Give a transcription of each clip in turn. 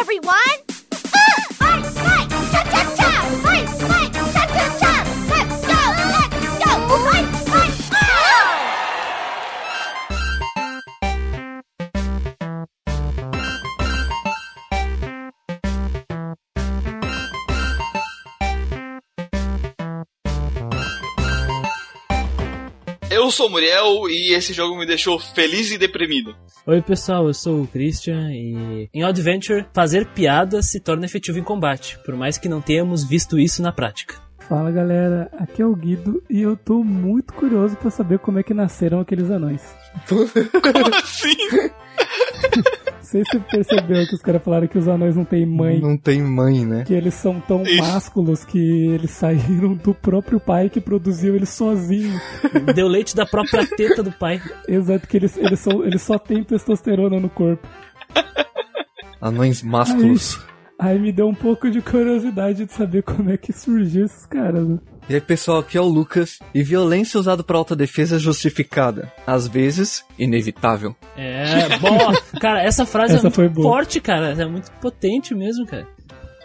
everyone! Eu sou o Muriel e esse jogo me deixou feliz e deprimido. Oi pessoal, eu sou o Christian e em Odd Venture fazer piadas se torna efetivo em combate, por mais que não tenhamos visto isso na prática. Fala galera, aqui é o Guido e eu tô muito curioso pra saber como é que nasceram aqueles anões. Como assim? Não sei se você percebeu que os caras falaram que os anões não têm mãe, Não tem mãe, né? que eles são tão Isso. másculos que eles saíram do próprio pai que produziu eles sozinho. Deu leite da própria teta do pai. Exato, que eles, eles, são, eles só têm testosterona no corpo. Anões másculos. Aí me deu um pouco de curiosidade de saber como é que surgiu esses caras, né? E aí, pessoal, aqui é o Lucas. E violência usada para autodefesa é justificada. Às vezes, inevitável. É, boa. Cara, essa frase Essa é muito forte, cara. É muito potente mesmo, cara.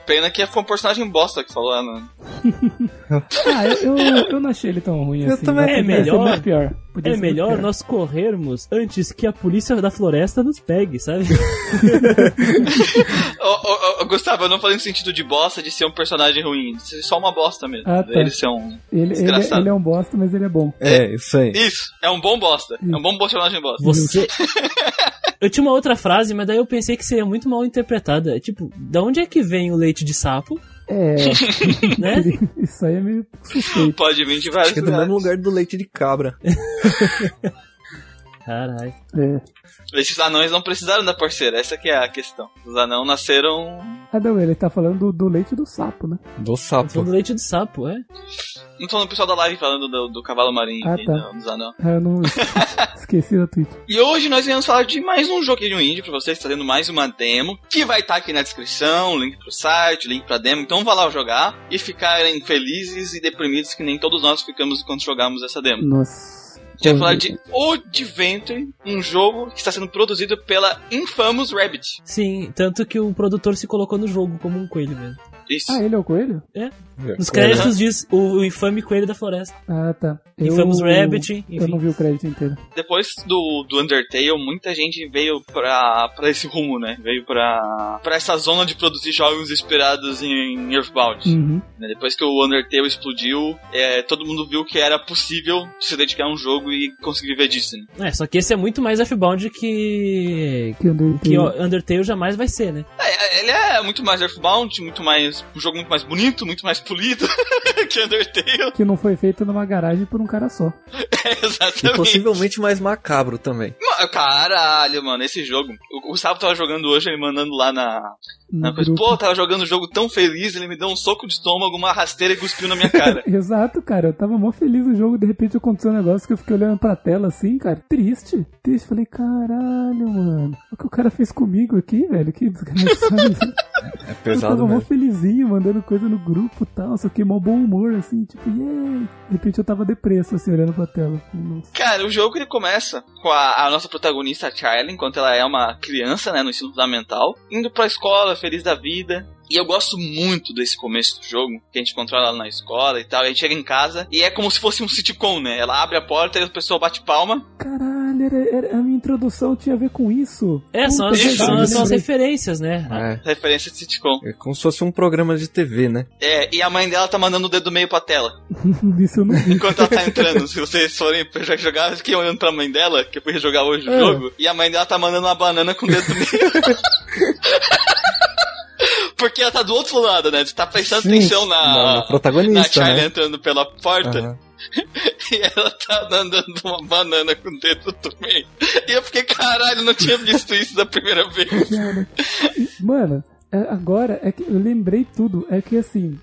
Pena que foi um personagem bosta que falou, né? Ah, eu, eu, eu não achei ele tão ruim Eu assim. também. É melhor- pior. Podia É melhor pior. nós corrermos antes que a polícia da floresta nos pegue, sabe? Ô, ô, ô, Gustavo, eu não falei no sentido de bosta de ser um personagem ruim, de ser só uma bosta mesmo. Ah, tá. Ele ser um. Ele, ele, Desgraçado. ele é um bosta, mas ele é bom. É, isso aí. Isso, é um bom bosta. É um bom personagem bosta. Você. Eu tinha uma outra frase, mas daí eu pensei que seria muito mal interpretada. Tipo, da onde é que vem o leite de sapo, É, né? isso aí é meio suspeito. Pode vir de vários Acho que é do mesmo lugar do leite de cabra. Caralho. É. Esses anões não precisaram da parceira, essa que é a questão. Os anões nasceram. Ah, não, ele tá falando do, do leite do sapo, né? Do sapo. do leite de sapo, é? Não tô no pessoal da live falando do, do cavalo marinho Ah, aqui, tá. não, dos anões. Ah, eu não esqueci da tweet. E hoje nós viemos falar de mais um joguinho indie pra vocês, trazendo mais uma demo, que vai estar aqui na descrição, link pro site, link pra demo. Então vá lá jogar e ficarem felizes e deprimidos que nem todos nós ficamos quando jogamos essa demo. Nossa. A gente vai falar de Adventure, um jogo que está sendo produzido pela Infamous Rabbit. Sim, tanto que o produtor se colocou no jogo como um coelho mesmo. Isso. Ah, ele é o coelho? Nos créditos diz o, o infame coelho da floresta. Ah, tá. Eu- Infamous Rabbit, Eu não enfim. vi o crédito inteiro. Depois do, do Undertale, muita gente veio pra, pra esse rumo, né? Veio pra, pra essa zona de produzir jogos inspirados em Earthbound. Uhum. né? Depois que o Undertale explodiu, é, todo mundo viu que era possível se dedicar a um jogo e conseguir viver disso, né? É, só que esse é muito mais F-Bound que. Que Undertale. que Undertale jamais vai ser, né? É, ele é muito mais Earthbound, muito mais. um jogo muito mais bonito, muito mais polido que Undertale. Que não foi feito numa garagem por um cara só. É, E exatamente. possivelmente mais macabro também. Caralho, mano, esse jogo. O Gustavo tava jogando hoje, ele mandando lá na. No na coisa. grupo. Pô, tava jogando um jogo tão feliz, ele me deu um soco de estômago, uma rasteira e cuspiu na minha cara. Exato, cara. Eu tava mó feliz no jogo, de repente aconteceu um negócio que eu fiquei olhando pra tela assim, cara. Triste. Triste. Falei, caralho, mano. O que o cara fez comigo aqui, velho? Que desgraçado. É eu pesado tava mó mesmo. felizinho, mandando coisa no grupo e tal. Só que mó bom humor, assim, tipo, yay. De repente eu tava depresso, assim, olhando pra tela. Nossa. Cara, o jogo ele começa com a, a nossa protagonista, a Charlie, enquanto ela é uma criança, né, no ensino fundamental, indo pra escola, feliz da vida. E eu gosto muito desse começo do jogo, que a gente controla ela na escola e tal. A gente chega em casa e é como se fosse um sitcom, né? Ela abre a porta e a pessoa bate palma. Caralho, era, era- a minha introdução tinha a ver com isso. É, são as, são, são as referências, né? É. Referência de sitcom. É como se fosse um programa de TV, né? É, e a mãe dela tá mandando o dedo meio pra tela. isso eu não vi. Enquanto ela tá entrando, se vocês forem jogar, eu fiquei olhando pra mãe dela, que eu fui rejogar hoje o É. jogo, e a mãe dela tá mandando uma banana com o dedo meio. Porque ela tá do outro lado, né? Você tá prestando Sim, atenção na- na, na protagonista, na Charlie né? entrando pela porta, Aham. e ela tá andando uma banana com o dedo do meio. E eu fiquei, caralho, não tinha visto isso da primeira vez. Cara, Mano, é, agora é que eu lembrei tudo. É que assim,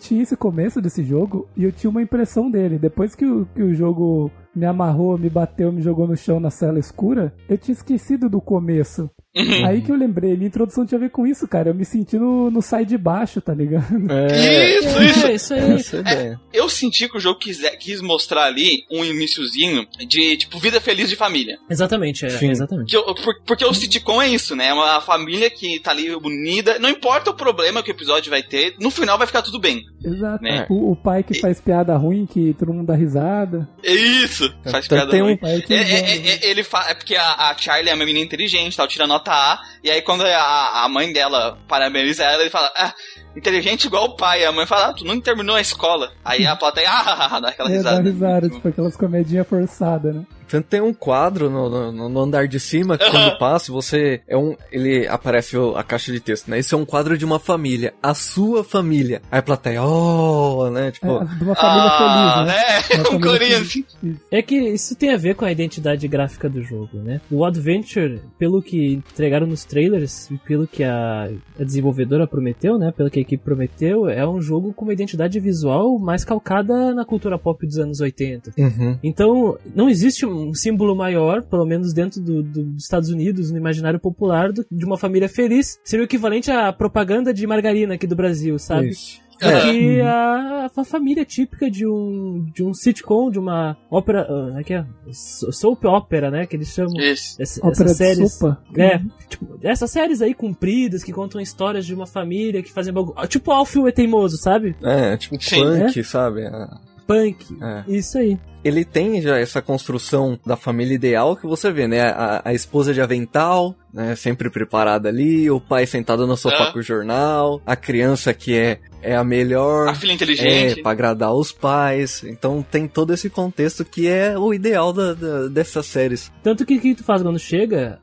tinha esse começo desse jogo e eu tinha uma impressão dele. Depois que o, que o jogo me amarrou, me bateu, me jogou no chão na cela escura, eu tinha esquecido do começo. Uhum. Aí que eu lembrei, minha introdução tinha a ver com isso, cara. Eu me senti no, no sai de baixo, tá ligado? É, Isso, isso. É, isso aí. essa é ideia. Eu senti que o jogo quis, quis mostrar ali um iniciozinho de, tipo, vida feliz de família. Exatamente, é, Sim. exatamente. Que eu- por- porque o sitcom é isso, né? É uma família que tá ali unida. Não importa o problema que o episódio vai ter, no final vai ficar tudo bem. Exato. Né? O, o pai que faz piada ruim, que todo mundo dá risada. É isso! Faz Então piada tem um- ruim. Que É, é, zoa, é, é, ele fa... é porque a, a Charlie é uma menina inteligente, tal, tira nota A, e aí quando a, a mãe dela parabeniza ela, ele fala, ah, inteligente igual o pai. A mãe fala, ah, tu não terminou a escola. Aí a plateia, ah, dá aquela É, risada. dá risada, tipo aquelas comedinhas forçadas, né? Tanto tem um quadro no, no- no andar de cima que quando passa, você é um. Ele aparece o- a caixa de texto, né? Esse é um quadro de uma família. A sua família. Aí a plateia, oh, né? Tipo. É, de uma família ah, feliz, né? né? Um assim. Isso. É que isso tem a ver com a identidade gráfica do jogo, né? O Adventure, pelo que entregaram nos trailers e pelo que a, a desenvolvedora prometeu, né? Pelo que a equipe prometeu, é um jogo com uma identidade visual mais calcada na cultura pop dos anos 80. Uhum. Então, não existe um símbolo maior, pelo menos dentro do- do- dos Estados Unidos, no imaginário popular, do- de uma família feliz. Seria o equivalente à propaganda de margarina aqui do Brasil, sabe? Isso. Do É. que a, a família típica de um, de um sitcom, de uma ópera. Como é que é? So- Soap opera, né? Que eles chamam. Isso. Essa- Ópera essas de séries. sopa. É, tipo, essas séries aí compridas que contam histórias de uma família que fazem bagulho. Tipo Alfio é teimoso, sabe? É, tipo Sim. punk, sabe? Ah, Punk. É. Isso aí. Ele tem já essa construção da família ideal que você vê, né? A, a esposa de avental, né? Sempre preparada ali, o pai sentado no sofá É. com o jornal, a criança que é, é a melhor. A filha É, inteligente. pra agradar os pais. Então tem todo esse contexto que é o ideal da, da- dessas séries. Tanto que o que tu faz quando chega,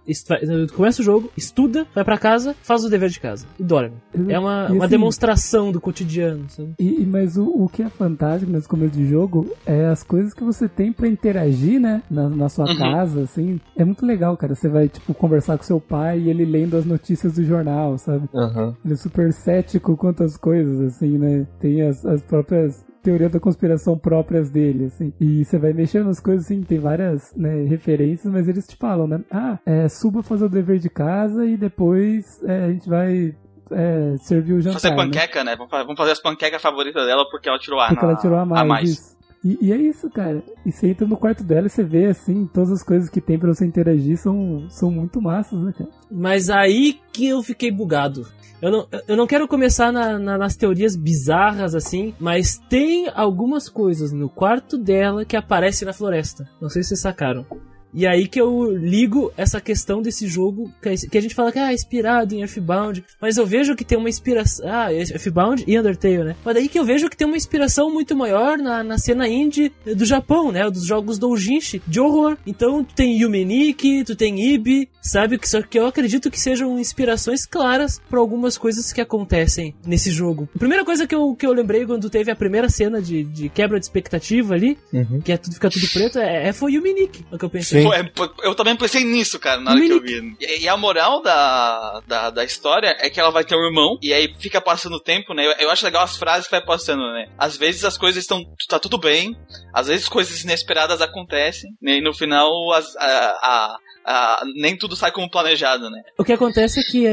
começa o jogo, estuda, vai pra casa, faz o dever de casa e dorme. É uma, E uma assim, demonstração do cotidiano, sabe? E, e- mas o, o que é fantástico nesse começo de jogo é as coisas que você tem pra interagir, né? Na, na sua Uhum. casa, assim. É muito legal, cara. Você vai, tipo, conversar com seu pai e ele lendo as notícias do jornal, sabe? Aham. Ele é super cético quanto às coisas, assim, né? Tem as, as próprias teorias da conspiração próprias dele, assim. E você vai mexendo nas coisas, assim, tem várias né, referências, mas eles te falam, né? Ah, é, suba fazer o dever de casa e depois é, a gente vai é, servir o jantar. Fazer né? panqueca, né? Vamos fa- vamos fazer as panquecas favoritas dela porque ela tirou a Porque na- ela tirou a mais. A mais. E, e é isso, cara. E você entra no quarto dela e você vê, assim, todas as coisas que tem pra você interagir são, são muito massas, né, cara? Mas aí que eu fiquei bugado. Eu não, eu não quero começar na- na- nas teorias bizarras assim, mas tem algumas coisas no quarto dela que aparecem na floresta. Não sei se vocês sacaram. E aí que eu ligo essa questão desse jogo, que a- gente fala que ah, é inspirado em Earthbound, mas eu vejo que tem uma inspiração. Ah, Earthbound e Undertale, né? Mas daí que eu vejo que tem uma inspiração muito maior na, na cena indie do Japão, né? Dos jogos doujinshi de horror. Então tu tem Yume Nikki, tu tem Ibi, sabe? Que, só que eu acredito que sejam inspirações claras para algumas coisas que acontecem nesse jogo. A primeira coisa que eu, que eu lembrei quando teve a primeira cena de, de quebra de expectativa ali, Uhum. que é tudo fica tudo preto, é, é foi Yume Nikki, é o que eu pensei. Sim. Pô, é, eu também pensei nisso, cara, na hora que eu vi. E, e a moral da, da, da história é que ela vai ter um irmão, e aí fica passando o tempo, né? Eu, eu acho legal as frases que vai passando, né? Às vezes as coisas estão. tá tudo bem, às vezes coisas inesperadas acontecem, né? E no final as, a, a- a- nem tudo sai como planejado, né? O que acontece é que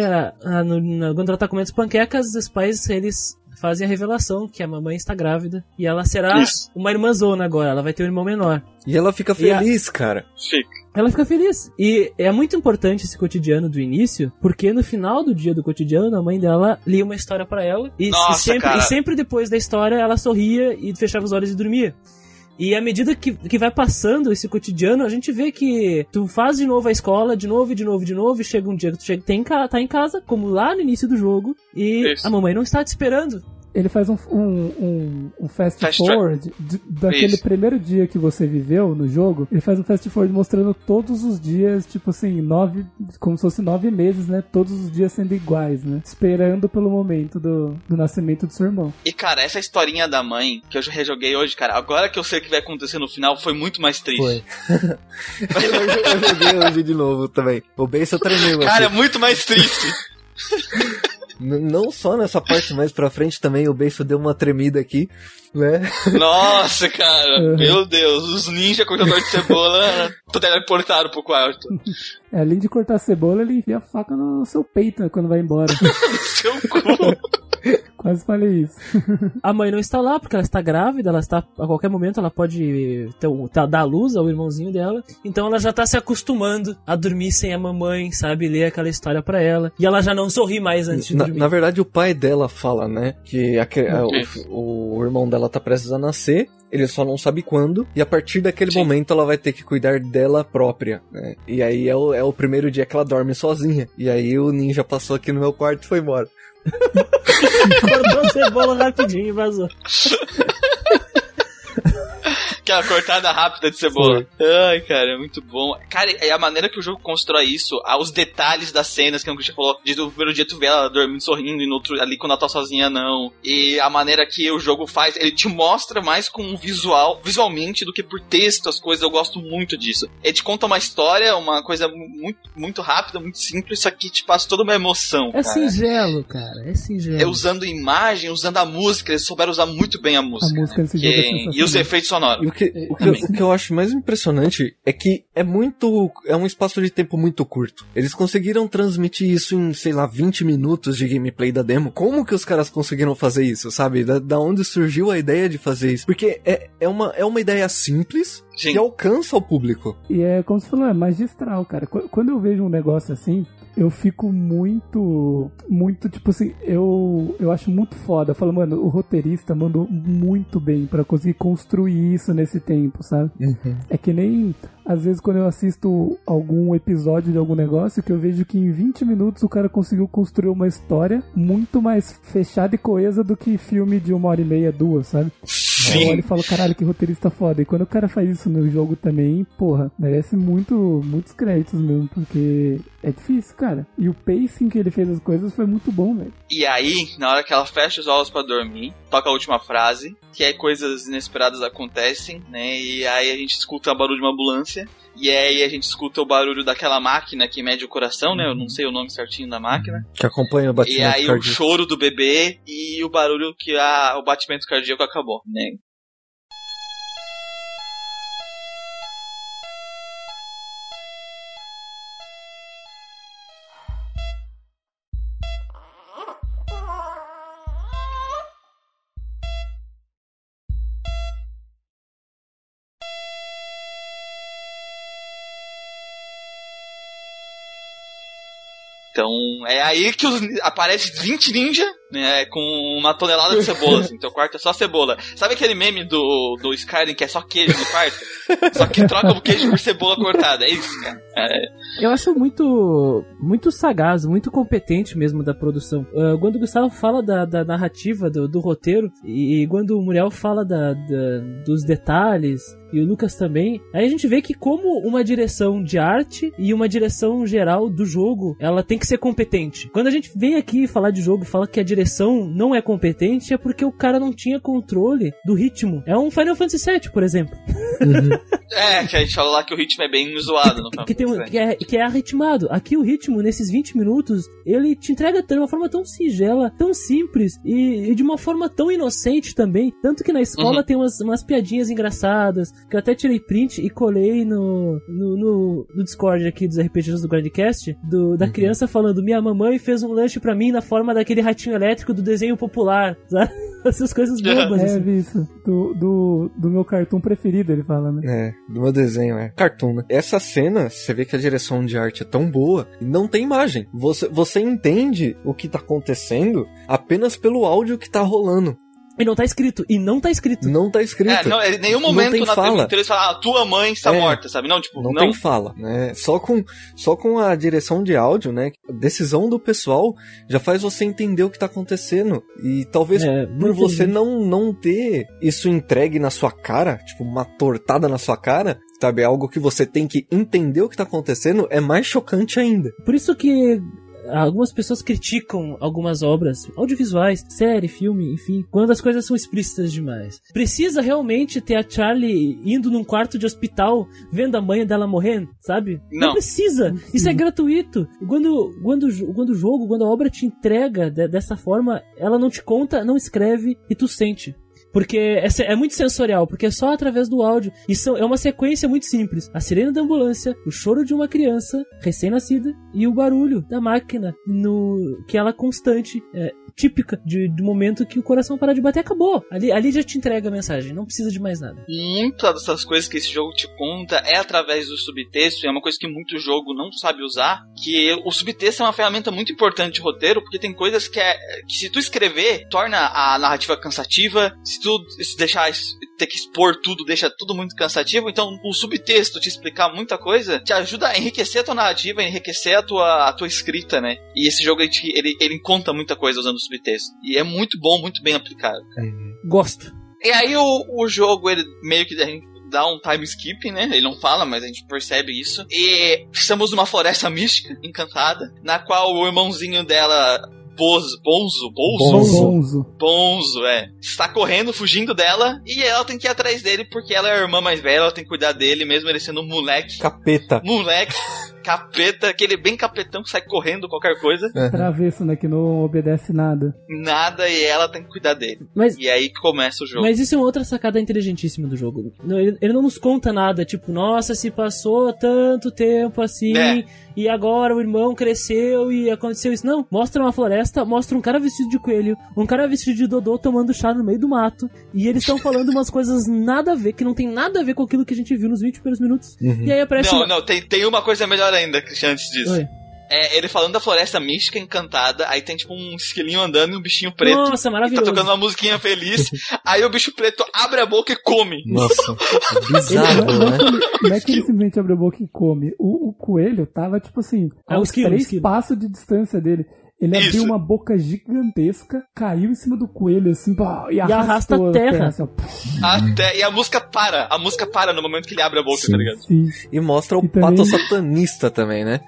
no- quando ela tá comendo as panquecas, os pais, eles fazem a revelação que a mamãe está grávida e ela será Isso. uma irmãzona agora, ela vai ter um irmão menor. E ela fica E a- feliz, cara. Fica. Ela fica feliz. E é muito importante esse cotidiano do início, porque no final do dia do cotidiano, a mãe dela lia uma história pra ela. E, Nossa, e sempre, e sempre depois da história, ela sorria e fechava os olhos e dormia. E à medida que, que vai passando esse cotidiano, a gente vê que tu faz de novo a escola, de novo, de novo, de novo, e chega um dia que tu chega, tem, tá em casa, como lá no início do jogo, e Isso. a mamãe não está te esperando. Ele faz um, um, um, um fast, Fast forward de- daquele Isso. primeiro dia que você viveu no jogo. Ele faz um fast forward mostrando todos os dias, tipo assim, nove, como se fosse nove meses, né? Todos os dias sendo iguais, né? Esperando pelo momento do, do nascimento do seu irmão. E cara, essa historinha da mãe que eu já rejoguei hoje, cara, agora que eu sei o que vai acontecer no final, foi muito mais triste. Foi. eu, eu joguei hoje de novo também. O beijo tremeu. Cara, é assim. muito mais triste. Não só nessa parte mais pra frente também, o beiço deu uma tremida aqui, né? Nossa, cara, Uhum. meu Deus, os ninja cortador de cebola teleportaram pro quarto. É, além de cortar a cebola, ele enfia a faca no seu peito né, quando vai embora. Seu cu. Quase falei isso. A mãe não está lá porque ela está grávida, ela está a qualquer momento ela pode ter, um- tá- dar luz ao irmãozinho dela. Então ela já tá se acostumando a dormir sem a mamãe, sabe, ler aquela história pra ela. E ela já não sorri mais antes de Na, dormir. na verdade, o pai dela fala, né? Que a a- o, o irmão dela tá prestes a nascer, ele só não sabe quando, e a partir daquele Sim. momento ela vai ter que cuidar dela própria, né? E aí é o, é o primeiro dia que ela dorme sozinha. E aí o ninja passou aqui no meu quarto e foi embora. Cortou a cebola rapidinho e vazou. Aquela cortada rápida de cebola. Ai, cara, é muito bom. Cara, é a maneira que o jogo constrói isso, ah, os detalhes das cenas que o Christian falou. De no primeiro dia tu vê ela dormindo, sorrindo, e no outro ali quando ela tá sozinha, não. E a maneira que o jogo faz, ele te mostra mais com um visual, visualmente, do que por texto as coisas. Eu gosto muito disso. Ele te conta uma história, uma coisa muito, muito rápida, muito simples, só que te passa toda uma emoção. É cara. singelo, cara, é singelo. É usando imagem, usando a música, eles souberam usar muito bem a A música. música nesse Que- jogo é e os efeitos sonoros. O que, o, que, eu- o que eu acho mais impressionante é que é muito. É um espaço de tempo muito curto. Eles conseguiram transmitir isso em, sei lá, 20 minutos de gameplay da demo. Como que os caras conseguiram fazer isso, sabe? Da, da onde surgiu a ideia de fazer isso? Porque é, é, uma, é uma ideia simples Sim. que alcança o público. E é como você falou, é magistral, cara. Qu- Quando eu vejo um negócio assim, eu fico muito, muito, tipo assim, eu, eu acho muito foda. Eu falo, mano, o roteirista mandou muito bem pra conseguir construir isso nesse tempo, sabe? É que nem, às vezes, quando eu assisto algum episódio de algum negócio, que eu vejo que em 20 minutos o cara conseguiu construir uma história muito mais fechada e coesa do que filme de uma hora e meia, duas, sabe? Eu olho e falo, caralho, que roteirista foda. E quando o cara faz isso no jogo também, porra, merece muito, muitos créditos mesmo, porque é difícil, cara. E o pacing que ele fez as coisas foi muito bom, velho. E aí, na hora que ela fecha os olhos pra dormir, toca a última frase, que aí coisas inesperadas acontecem, né? E aí a gente escuta o barulho de uma ambulância. E aí a gente escuta o barulho daquela máquina que mede o coração, né? Eu não sei o nome certinho da máquina. Que acompanha o E batimento aí o cardíaco. choro do bebê e o barulho que a, o batimento cardíaco acabou, né? Então é aí que os, aparece 20 ninja, né, com uma tonelada de cebola, assim, teu quarto é só cebola. Sabe aquele meme do, do Skyrim que é só queijo no quarto? Só que troca o queijo por cebola cortada, é isso, cara. É, Eu acho muito muito sagaz, muito competente mesmo da produção. Ah, quando o Gustavo fala da, da narrativa, do, do roteiro, e, e quando o Muriel fala da, da- dos detalhes, e o Lucas também, aí a gente vê que como uma direção de arte e uma direção geral do jogo, ela tem que ser competente. Quando a gente vem aqui falar de jogo fala que a direção não é competente, é porque o cara não tinha controle do ritmo. É um Final Fantasy VII, por exemplo. é, que a gente falou lá que o ritmo é bem zoado no Final que, tem que, é, que é arritmado. Aqui o ritmo, nesses 20 minutos, ele te entrega de uma forma tão singela, tão simples e, e de uma forma tão inocente também. Tanto que na escola Uhum. tem umas, umas piadinhas engraçadas, que eu até tirei print e colei no, no, no- no Discord aqui dos RPGs do Grandcast, do, da criança falando: Minha mamãe fez um lanche pra mim na forma daquele ratinho elétrico do desenho popular, sabe? Essas coisas bobas. É, assim. vi isso. Do, do, do meu cartoon preferido, ele fala, né? É, do meu desenho, é. Cartoon, né? Essa cena, você vê que a direção de arte é tão boa e não tem imagem. Você, você entende o que tá acontecendo apenas pelo áudio que tá rolando. E não tá escrito. E não tá escrito. Não tá escrito. É, não, em nenhum Não momento tem na fala. eles falam, ah, tua mãe está É. morta, sabe? Não, tipo, Não, não. tem fala, né? Só com, só com a direção de áudio, né? A decisão do pessoal já faz você entender o que tá acontecendo. E talvez É, por você não, não ter isso entregue na sua cara, tipo, uma tortada na sua cara, sabe? Algo que você tem que entender o que tá acontecendo, é mais chocante ainda. Por isso que algumas pessoas criticam algumas obras audiovisuais, série, filme, enfim, quando as coisas são explícitas demais. Precisa realmente ter a Charlie indo num quarto de hospital vendo a mãe dela morrendo, sabe? Não. precisa. Isso é gratuito. Quando, quando, quando o jogo, quando a obra te entrega de- dessa forma, ela não te conta, não escreve e tu sente. Porque é, é muito sensorial, porque é só através do áudio. E são, é uma sequência muito simples. A sirene da ambulância, o choro de uma criança recém-nascida e o barulho da máquina no que ela constante, é, típica de, do momento que o coração para de bater, acabou. Ali, ali já te entrega a mensagem, não precisa de mais nada. Muitas dessas coisas que esse jogo te conta é através do subtexto, e é uma coisa que muito jogo não sabe usar, que o subtexto é uma ferramenta muito importante de roteiro, porque tem coisas que, é, que se tu escrever, torna a narrativa cansativa, se tu se deixar ter que expor tudo, deixa tudo muito cansativo, então o subtexto te explicar muita coisa, te ajuda a enriquecer a tua narrativa, a enriquecer a tua, a tua escrita, né? E esse jogo, ele, ele, ele conta muita coisa usando o subtexto. E é muito bom, muito bem aplicado. Gosto. E aí o, o jogo, ele meio que dá um time skip, né? Ele não fala, mas a gente percebe isso. E estamos numa floresta mística, encantada, na qual o irmãozinho dela, Bozo, Bonzo, Bonzo. Bonzo. Bonzo, é, está correndo, fugindo dela, e ela tem que ir atrás dele porque ela é a irmã mais velha, ela tem que cuidar dele, mesmo ele sendo um moleque. Capeta. Moleque, capeta, aquele bem capetão que sai correndo qualquer coisa, Travesso, né? Que não obedece nada. nada, e ela tem que cuidar dele. Mas E aí que começa o jogo. Mas isso é uma outra sacada inteligentíssima do jogo. Ele, ele não nos conta nada, tipo, nossa, se passou tanto tempo assim, É. e agora o irmão cresceu e aconteceu isso. Não, mostra uma floresta, mostra um cara vestido de coelho, um cara vestido de Dodô tomando chá no meio do mato, e eles estão falando umas coisas nada a ver, que não tem nada a ver com aquilo que a gente viu nos 20 primeiros minutos. E aí aparece Não, uma... não, tem, tem uma coisa melhor ainda, Christian, antes disso. Oi. É, ele falando da floresta mística encantada, aí tem tipo um esquilinho andando e um bichinho preto. Nossa, E tá maravilhoso. tocando uma musiquinha feliz. aí o bicho preto abre a boca e come. Nossa, bizarro, é né? que ele, não é que ele simplesmente abre a boca e come. O, o coelho tava, tipo assim, É a o uns três passos de distância dele. Ele Isso. abriu uma boca gigantesca, caiu em cima do coelho, assim, pá, e, arrasta a terra. assim, ó. Até, e a música para. A música para no momento que ele abre a boca, tá ligado? Sim. E mostra o E também- pato satanista também, né?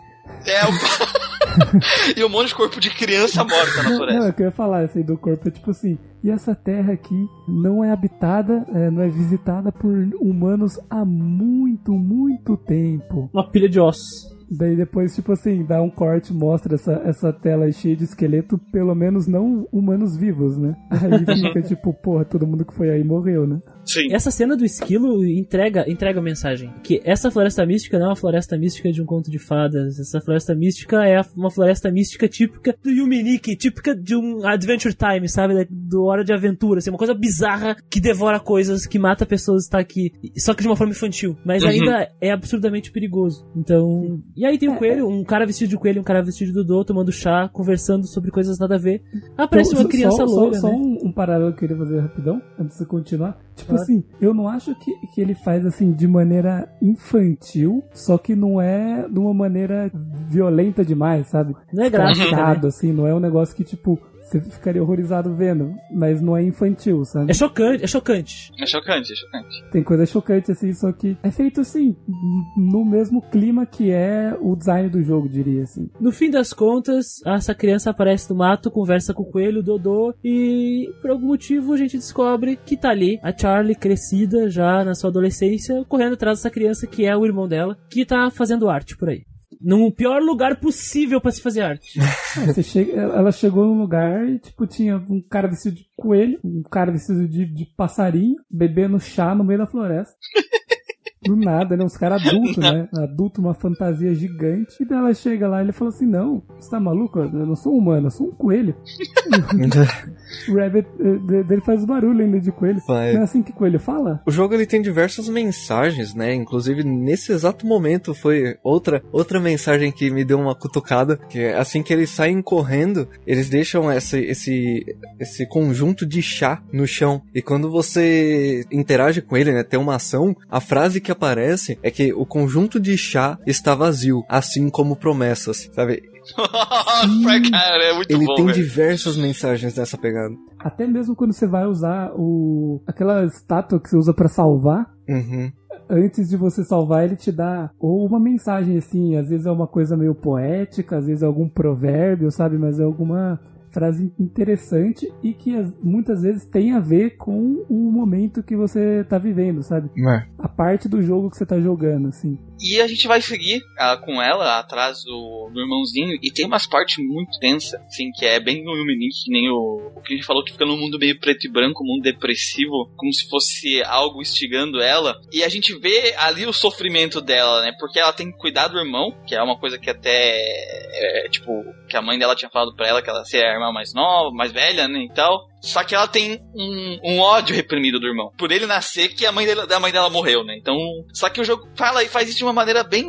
É o. e um monte de corpo de criança morta na Não, não, floresta. é o que eu ia falar, assim, do corpo, é tipo assim, e essa terra aqui não é habitada, é, não é visitada por humanos há muito, muito tempo. Uma pilha de ossos. Daí depois, tipo assim, dá um corte, mostra essa, essa tela cheia de esqueleto, pelo menos não humanos vivos, né? Aí fica tipo, porra, todo mundo que foi aí morreu, né? Sim. Essa cena do esquilo entrega, entrega a mensagem. Que essa floresta mística não é uma floresta mística de um conto de fadas. Essa floresta mística é uma floresta mística típica do Yuminiki, típica de um Adventure Time, sabe? Do Hora de Aventura. Assim, uma coisa bizarra que devora coisas, que mata pessoas, está aqui. Só que de uma forma infantil. Mas Uhum. ainda é absurdamente perigoso. Então. E aí tem um coelho, um cara vestido de coelho, um cara vestido de Dodô, tomando chá, conversando sobre coisas nada a ver. Aparece Então, uma criança só, só- loira, Só né? um, um paralelo que eu queria fazer rapidão, antes de continuar. Tipo Claro. assim, eu não acho que, que ele faz assim de maneira infantil, só que não é de uma maneira violenta demais, sabe? Não é gráfico, né? Assim, não é um negócio que, tipo, você ficaria horrorizado vendo, mas não é infantil, sabe? É chocante, é chocante. É chocante, é chocante. Tem coisa chocante, assim, só que é feito, assim, no mesmo clima que é o design do jogo, diria, assim. No fim das contas, essa criança aparece no mato, conversa com o coelho, o Dodô, e por algum motivo a gente descobre que tá ali a Charlie, crescida já na sua adolescência, correndo atrás dessa criança que é o irmão dela, que tá fazendo arte por aí. No pior lugar possível pra se fazer arte. É, você chega, ela chegou num lugar e, tipo, tinha um cara vestido de coelho, um cara vestido de, de passarinho, bebendo chá no meio da floresta. Do nada, né? Uns caras adultos, né? Adulto, uma fantasia gigante. E daí ela chega lá e ele fala assim: Não, você tá maluco? Eu não sou humano, eu sou um coelho. o Rabbit, eh, de- dele faz barulho ainda de coelho. Vai. Não é assim que coelho fala? O jogo ele tem diversas mensagens, né? Inclusive nesse exato momento foi outra outra mensagem que me deu uma cutucada, que é assim que eles saem correndo, eles deixam esse esse esse conjunto de chá no chão e quando você interage com ele, né, tem uma ação, a frase que aparece é que o conjunto de chá está vazio, assim como promessas, sabe? Cara, é muito Ele bom, tem velho. diversas mensagens nessa pegada. Até mesmo quando você vai usar o aquela estátua que você usa pra salvar, Uhum. antes de você salvar, ele te dá ou uma mensagem assim, às vezes é uma coisa meio poética, às vezes é algum provérbio, sabe? Mas é alguma frase interessante e que as- muitas vezes tem a ver com o momento que você tá vivendo, sabe? A parte do jogo que você tá jogando, assim. E a gente vai seguir ah, com ela atrás do, do irmãozinho. E tem umas partes muito tensas, assim, que é bem no Illuminati, que nem o, o que a gente falou que fica num mundo meio preto e branco, um mundo depressivo, como se fosse algo instigando ela. E a gente vê ali o sofrimento dela, né? Porque ela tem que cuidar do irmão, que é uma coisa que até é, tipo, que a mãe dela tinha falado pra ela que ela seria a irmã mais nova, mais velha, né? E tal. Só que ela tem um, um ódio reprimido do irmão. Por ele nascer, que a mãe dela, da mãe dela morreu, né? Então. Só que o jogo fala e faz isso de uma maneira bem.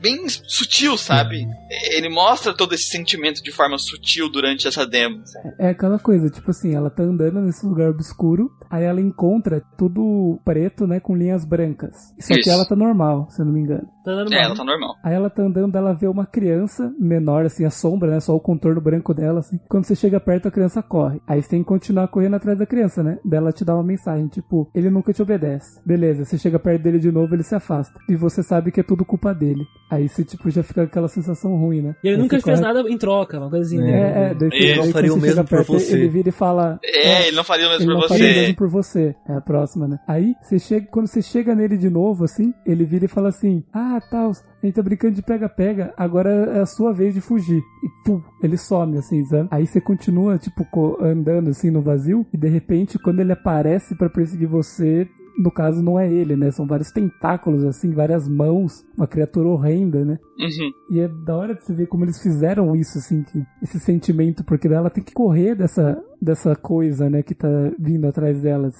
Bem sutil, sabe? Ele mostra todo esse sentimento de forma sutil durante essa demo. sabe? É aquela coisa, tipo assim, ela tá andando nesse lugar obscuro, aí ela encontra tudo preto, né, com linhas brancas. Só que Isso. ela tá normal, se eu não me engano. Tá dando É, ela tá normal. Aí ela tá andando, ela vê uma criança menor, assim, a sombra, né? Só o contorno branco dela, assim. Quando você chega perto, a criança corre. Aí você tem que continuar correndo atrás da criança, né? Daí ela te dá uma mensagem, tipo, ele nunca te obedece. Beleza, você chega perto dele de novo, ele se afasta. E você sabe que é tudo culpa dele. Aí você, tipo, já fica com aquela sensação ruim, né? E ele Aí nunca você fez corre- nada em troca, uma coisa assim. né? É, é, daí você, Ele daí não faria você o mesmo chega por perto, você. Ele vira e fala. É, ele não faria o mesmo Ele por não faria o você. mesmo por você. É a próxima, né? Aí, você chega, quando você chega nele de novo, assim, ele vira e fala assim: Ah, tal, a gente tá brincando de pega-pega, agora é a sua vez de fugir. E pum, ele some, assim, sabe? Aí você continua, tipo, andando assim no vazio, e de repente, quando ele aparece pra perseguir você. No caso, não é ele, né? São vários tentáculos, assim, várias mãos, uma criatura horrenda, né? Uhum. E é da hora de você ver como eles fizeram isso, assim, que, esse sentimento, porque ela tem que correr dessa, dessa coisa, né, que tá vindo atrás dela,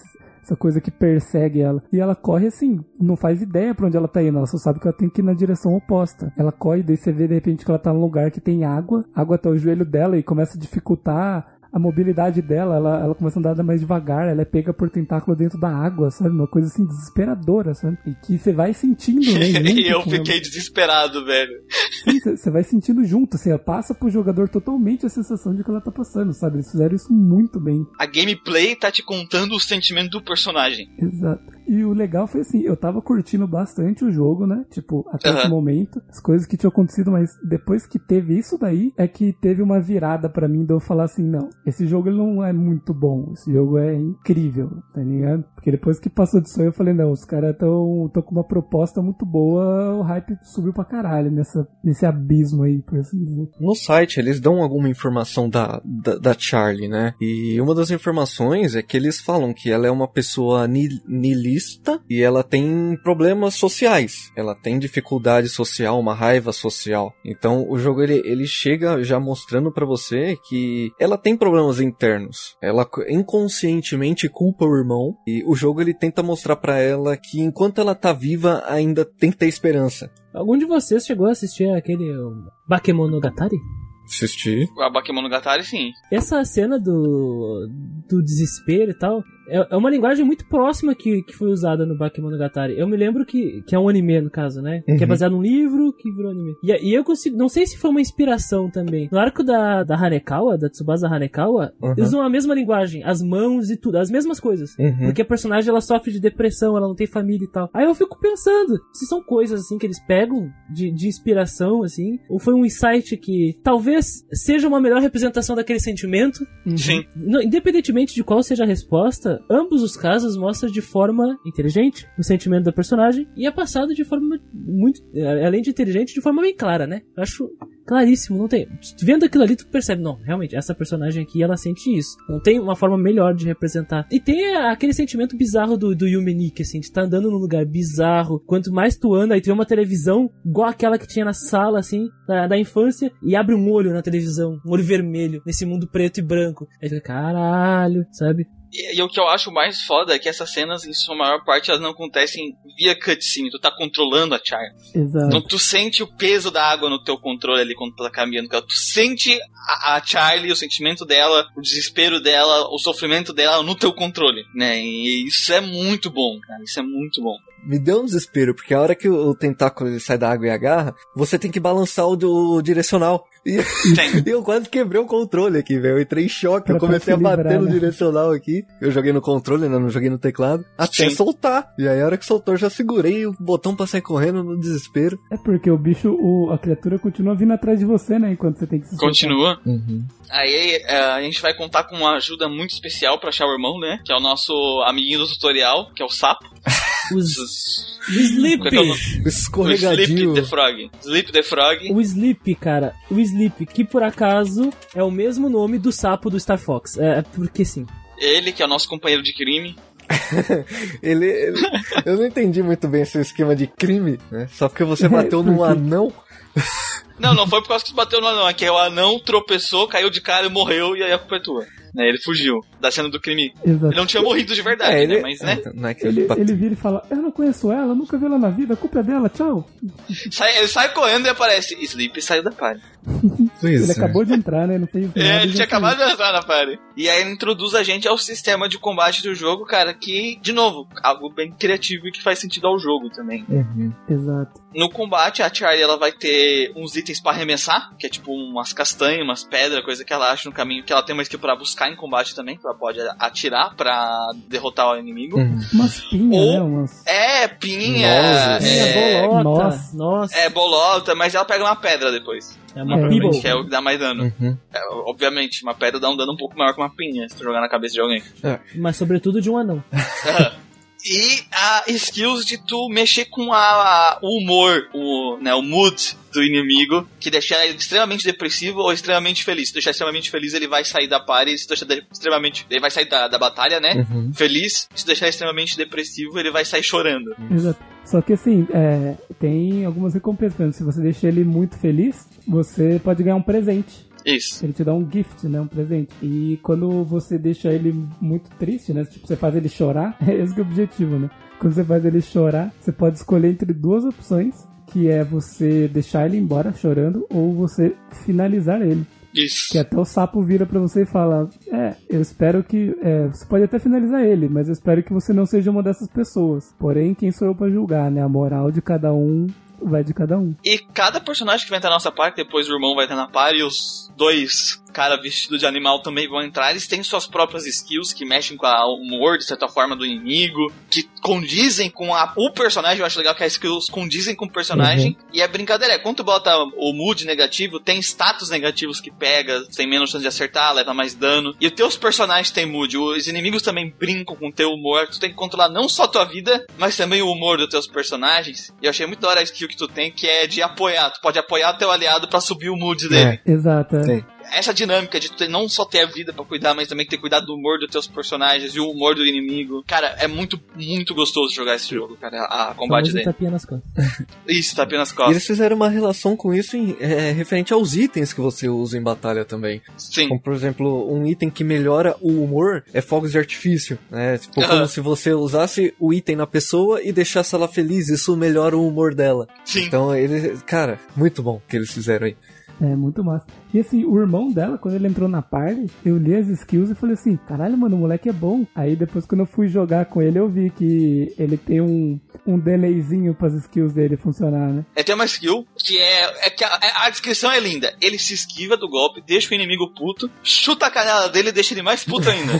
essa coisa que persegue ela. E ela corre assim, não faz ideia pra onde ela tá indo, ela só sabe que ela tem que ir na direção oposta. Ela corre, daí você vê de repente que ela tá num lugar que tem água, água até o joelho dela e começa a dificultar a mobilidade dela, ela, ela começa a andar mais devagar, ela é pega por tentáculo dentro da água, sabe? Uma coisa assim desesperadora, sabe? E que você vai sentindo, né? junto e eu ela. fiquei desesperado, velho. Sim, você vai sentindo junto, assim, passa pro jogador totalmente a sensação de que ela tá passando, sabe? Eles fizeram isso muito bem. A gameplay tá te contando o sentimento do personagem. Exato. E o legal foi assim, eu tava curtindo bastante o jogo, né? Tipo, até esse Aham. momento, as coisas que tinham acontecido, mas depois que teve isso daí, é que teve uma virada pra mim de eu falar assim, não, esse jogo ele não é muito bom, esse jogo é incrível, tá ligado? Porque depois que passou disso aí, eu falei, não, os caras tão, tão com uma proposta muito boa, o hype subiu pra caralho nessa, nesse abismo aí, por assim dizer. No site eles dão alguma informação da, da, da Charlie, né? E uma das informações é que eles falam que ela é uma pessoa ni- e ela tem problemas sociais. Ela tem dificuldade social, uma raiva social. Então o jogo ele, ele chega já mostrando pra você que ela tem problemas internos. Ela co- inconscientemente culpa o irmão e o jogo ele tenta mostrar pra ela que enquanto ela tá viva ainda tem que ter esperança. Algum de vocês chegou a assistir aquele Bakemonogatari? Assistir. A Bakemonogatari, sim. Essa cena do, do desespero e tal é, é uma linguagem muito próxima que, que foi usada no Bakemonogatari. Eu me lembro que, que é um anime, no caso, né? Que é Uhum. baseado num livro que virou anime. E, e eu consigo. Não sei se foi uma inspiração também. No arco da, da Hanekawa, da Tsubasa Hanekawa, Uhum. eles usam a mesma linguagem, as mãos e tudo, as mesmas coisas. Uhum. Porque a personagem ela sofre de depressão, ela não tem família e tal. Aí eu fico pensando, se são coisas assim que eles pegam de, de inspiração, assim, ou foi um insight que talvez seja uma melhor representação daquele sentimento. Sim. Não, independentemente de qual seja a resposta, ambos os casos mostram de forma inteligente o sentimento da personagem e é passado de forma muito. eh, Além de inteligente, de forma bem clara, né? Eu acho claríssimo, não tem. Vendo aquilo ali, tu percebe, não, realmente, essa personagem aqui, ela sente isso. Não tem uma forma melhor de representar. E tem aquele sentimento bizarro do, do Yumenik, assim, de estar andando num lugar bizarro. Quanto mais tu anda, aí tu vê uma televisão igual aquela que tinha na sala, assim, da, da infância, e abre um olho na televisão, um olho vermelho, nesse mundo preto e branco. Aí tu fica, caralho, sabe? E, e o que eu acho mais foda é que essas cenas, em sua maior parte, elas não acontecem via cutscene. Tu tá controlando a Charlie. Exato. Então tu sente o peso da água no teu controle ali quando tu tá caminhando. Tu sente a, a Charlie, o sentimento dela, o desespero dela, o sofrimento dela no teu controle, né? E isso é muito bom, cara. Isso é muito bom. Me deu um desespero, porque a hora que o tentáculo ele sai da água e agarra, você tem que balançar o, o direcional. E eu quase quebrei o controle aqui, velho. Eu entrei em choque, eu comecei a bater livrar, no né? direcional aqui. Eu joguei no controle, ainda não joguei no teclado. Até Sim. soltar. E aí a hora que soltou, eu já segurei o botão pra sair correndo no desespero. É porque o bicho, o, a criatura continua vindo atrás de você, né? Enquanto você tem que se. Continua. Uhum. Aí é, a gente vai contar com uma ajuda muito especial pra achar o irmão, né? Que é o nosso amiguinho do tutorial, que é o sapo. Os, o Sleep. É é o nome? O O Sleep the Frog. Sleep the Frog. O Sleep, cara. O Sleep, que por acaso é o mesmo nome do sapo do Star Fox. É, é porque sim. Ele, que é o nosso companheiro de crime. Ele, ele- eu não entendi muito bem esse esquema de crime, né? Só porque você bateu num anão. Não, não foi por causa que você bateu no anão, é que o anão tropeçou, caiu de cara e morreu, e aí a culpa é tua. Né, ele fugiu da cena do crime. Exato. Ele não tinha morrido de verdade, É, ele, né? Mas, né? Não é que Ele, ele vira e fala, eu não conheço ela, nunca vi ela na vida, a culpa é dela, tchau. Sai, ele sai correndo e aparece. Sleep saiu da party. Pois Ele é. acabou de entrar, né? Não fez nada. É, ele tinha acabado de entrar na party. E aí ele introduz a gente ao sistema de combate do jogo, cara, que, de novo, algo bem criativo e que faz sentido ao jogo também. Uhum. Exato. No combate, a Charlie ela vai ter uns itens pra arremessar, que é tipo umas castanhas, umas pedras, coisa que ela acha no caminho, que ela tem uma skill pra buscar em combate também, que ela pode atirar pra derrotar o inimigo. Uhum. Umas pinhas, Ou- né? Umas... É, pinha, Nozes. é, É, bolota. nossa. Nossa. é bolota, mas ela pega uma pedra depois, É uma É, que é o que dá mais dano. Uhum. É, obviamente, uma pedra dá um dano um pouco maior que uma pinha, se tu jogar na cabeça de alguém. Mas sobretudo de um anão. E a skills de tu mexer com a, a- o humor, o, né, o mood do inimigo, que deixar ele extremamente depressivo ou extremamente feliz. Se deixar extremamente feliz, ele vai sair da party, se deixar de- extremamente. Ele vai sair da, da batalha, né? Uhum. Feliz. Se deixar extremamente depressivo, ele vai sair chorando. Exato. Só que assim, é, tem algumas recompensas. Se você deixa ele muito feliz, você pode ganhar um presente. Isso. Ele te dá um gift, né? Um presente. E quando você deixa ele muito triste, né? Tipo, você faz ele chorar, é esse que é o objetivo, né? Quando você faz ele chorar, você pode escolher entre duas opções, que é você deixar ele embora chorando ou você finalizar ele. Isso. Que até o sapo vira pra você e fala: É, eu espero que. é, você pode até finalizar ele, mas eu espero que você não seja uma dessas pessoas. Porém, quem sou eu pra julgar, né? A moral de cada um vai de cada um. E cada personagem que vai entrar na nossa party, depois o irmão vai estar na party e os dois cara vestido de animal também vão entrar. Eles têm suas próprias skills que mexem com a- o humor, de certa forma, do inimigo, que condizem com a- o personagem. Eu acho legal que as skills condizem com o personagem. E a brincadeira é, quando tu bota o mood negativo, tem status negativos que pega, tem menos chance de acertar, leva mais dano. E os teus personagens têm mood. Os inimigos também brincam com o teu humor. Tu tem que controlar não só a tua vida, mas também o humor dos teus personagens. E eu achei muito da hora a skill que tu tem, que é de apoiar. Tu pode apoiar teu aliado pra subir o mood dele. Exato. é. Sim. Essa dinâmica de tu ter- não só ter a vida pra cuidar, mas também ter cuidado do humor dos teus personagens e o humor do inimigo. Cara, é muito, muito gostoso jogar esse jogo, cara. A, a combate dele. tapinha nas costas. Isso, tá apenas E costas. eles fizeram uma relação com isso em- é, referente aos itens que você usa em batalha também. Sim. Como, por exemplo, um item que melhora o humor é fogos de artifício. Né? Tipo, como se você usasse o item na pessoa e deixasse ela feliz. Isso melhora o humor dela. Sim. Então, eles. Cara, muito bom que eles fizeram aí. É, muito massa. E assim, o irmão dela, quando ele entrou na party, eu li as skills e falei assim, caralho, mano, o moleque é bom. Aí depois quando eu fui jogar com ele, eu vi que ele tem um, um delayzinho pras skills dele funcionar, né? É, tem uma skill que é. é que a, a descrição é linda. Ele se esquiva do golpe, deixa o inimigo puto, chuta a canela dele e deixa ele mais puto ainda.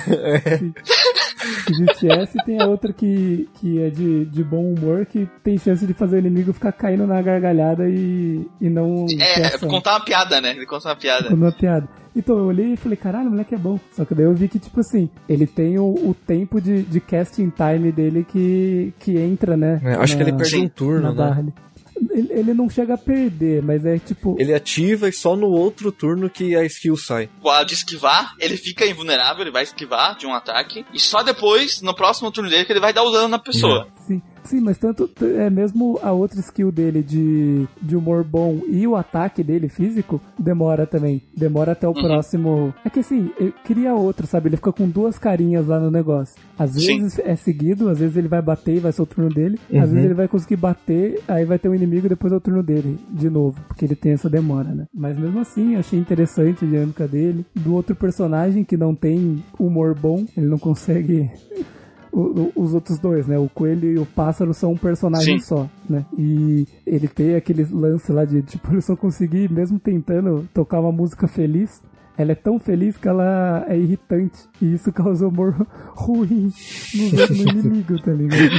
Existe essa e tem a outra que, que é de, de bom humor, que tem chance de fazer o inimigo ficar caindo na gargalhada e, e não é, é contar uma piada, né? Ele conta uma piada. Quando uma piada. Então eu olhei e falei, caralho, o moleque é bom. Só que daí eu vi que, tipo assim, ele tem o, o tempo de, de casting time dele que, que entra, né? É, acho que ele na- perde um turno, na né? Ele, ele não chega a perder, mas é tipo. Ele ativa e só no outro turno que a skill sai. Pode esquivar, ele fica invulnerável, ele vai esquivar de um ataque. E só depois, no próximo turno dele, que ele vai dar o dano na pessoa. Sim, sim, mas tanto é mesmo a outra skill dele de, de humor bom e o ataque dele físico demora também. Demora até o próximo. É que assim, ele cria outro, sabe? Ele fica com duas carinhas lá no negócio. Às Sim. vezes é seguido, às vezes ele vai bater e vai ser o turno dele. Às vezes ele vai conseguir bater, aí vai ter um inimigo e depois é o turno dele, de novo. Porque ele tem essa demora, né? Mas mesmo assim, eu achei interessante a dinâmica dele. Do outro personagem que não tem humor bom, ele não consegue o- os outros dois, né? O coelho e o pássaro são um personagem Sim. só, né? E ele tem aquele lance lá de, tipo, ele só conseguir, mesmo tentando tocar uma música feliz, ela é tão feliz que ela é irritante. E isso causa humor ruim no, no inimigo, tá ligado?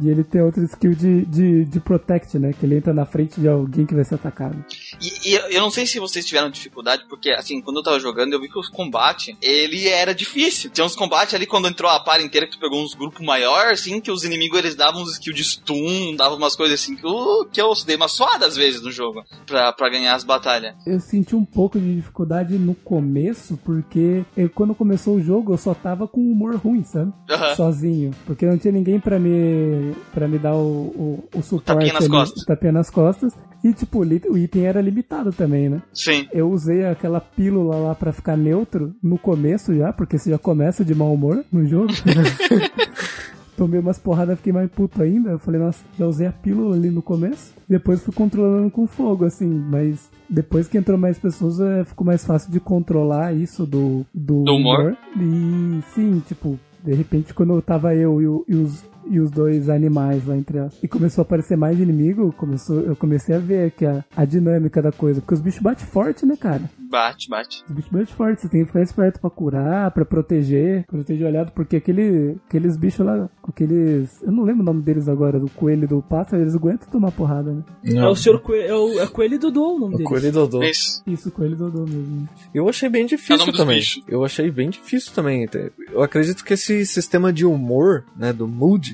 E ele tem outra skill de, de, de protect, né? Que ele entra na frente de alguém que vai ser atacado. E, e eu- não sei se vocês tiveram dificuldade, porque assim, quando eu tava jogando, eu vi que os combates, ele era difícil. Tinha uns combates ali quando entrou a par inteira, que tu pegou uns grupos maior, assim, que os inimigos eles davam uns skills de stun, davam umas coisas assim, que, uh, que eu dei uma suada às vezes no jogo, pra, pra ganhar as batalhas. Eu senti um pouco de dificuldade no começo, porque eu, quando começou o jogo eu só tava com humor ruim, sabe? Aham. Sozinho. Porque não tinha ninguém pra me para me dar o, o, o suporte Tapinha nas ali, costas. tapinha nas costas. E tipo, o item era limitado também, né? Sim. Eu usei aquela pílula lá pra ficar neutro no começo já, porque você já começa de mau humor no jogo. Tomei umas porradas, fiquei mais puto ainda. Eu falei, nossa, já usei a pílula ali no começo. Depois fui controlando com fogo, assim. Mas depois que entrou mais pessoas, é, ficou mais fácil de controlar isso do, do, Do humor. E sim, tipo, de repente quando tava eu e, e os, e os dois animais lá entre elas, e começou a aparecer mais inimigo, começou, eu comecei a ver que a, a dinâmica da coisa. Porque os bichos batem forte, né, cara? Bate, bate. Os bichos batem forte, você tem que ficar esperto pra curar, pra proteger, proteger o aliado, porque aquele, aqueles bichos lá, aqueles. Eu não lembro o nome deles agora, do coelho e do pássaro, eles aguentam tomar porrada, né? É o senhor Coelho, é o, é Coelho e Dodô o nome O dele. Coelho e Dodô. Isso. Isso, coelho do Dodô mesmo. Eu achei bem É difícil dos também. bichos. Eu achei bem difícil também. Eu acredito que esse sistema de humor, né, do mood,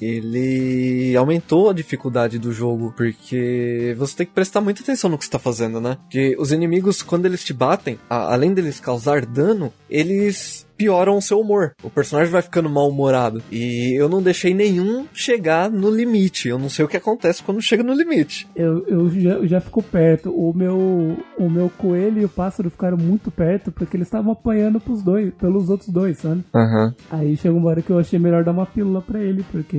ele aumentou a dificuldade do jogo, porque você tem que prestar muita atenção no que você tá fazendo, né? Porque os inimigos, quando eles te batem, a- além deles causar dano, eles pioram o seu humor. O personagem vai ficando mal-humorado. E eu não deixei nenhum chegar no limite. Eu não sei o que acontece quando chega no limite. Eu, eu já, eu já fico perto. O meu, o meu coelho e o pássaro ficaram muito perto porque eles estavam apanhando pros dois, pelos outros dois, sabe? Aham. Aí chegou uma hora que eu achei melhor dar uma pílula pra ele, porque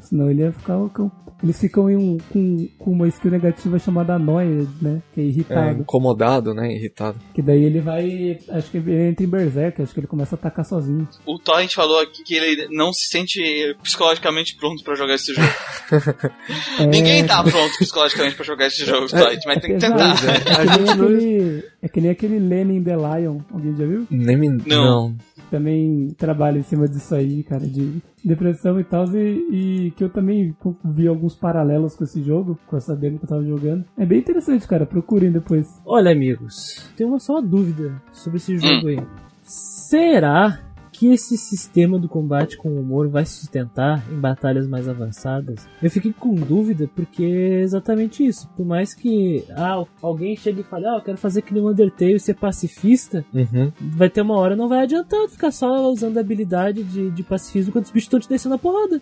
senão ele ia ficar loucão. Eles ficam em um, com, com uma skill negativa chamada noia, né? Que é É, irritado. incomodado, né? Irritado. Que daí ele vai. Acho que ele entra em Berserk, acho que ele começa a atacar sozinho. O Torrent falou aqui que ele não se sente psicologicamente pronto pra jogar esse jogo. É, Ninguém tá pronto psicologicamente pra jogar esse jogo, Torrent, mas tem que exato. tentar. É, É que, nem não- aquele, é que nem aquele Lenin The Lion. Alguém já viu? Nem me... Não. Também trabalha em cima disso aí, cara, de depressão e tal. E, e que eu também vi alguns paralelos com esse jogo, com essa demo que eu tava jogando. É bem interessante, cara. Procurem depois. Olha, amigos, tem uma só uma dúvida sobre esse jogo aí. Será que esse sistema do combate com humor vai sustentar em batalhas mais avançadas? Eu fiquei com dúvida porque é exatamente isso. Por mais que ah, alguém chegue e fale, ah, eu quero fazer que nem o Undertale ser pacifista, Uhum. vai ter uma hora não vai adiantar ficar só usando a habilidade de, de pacifismo quando os bichos estão te descendo a porrada.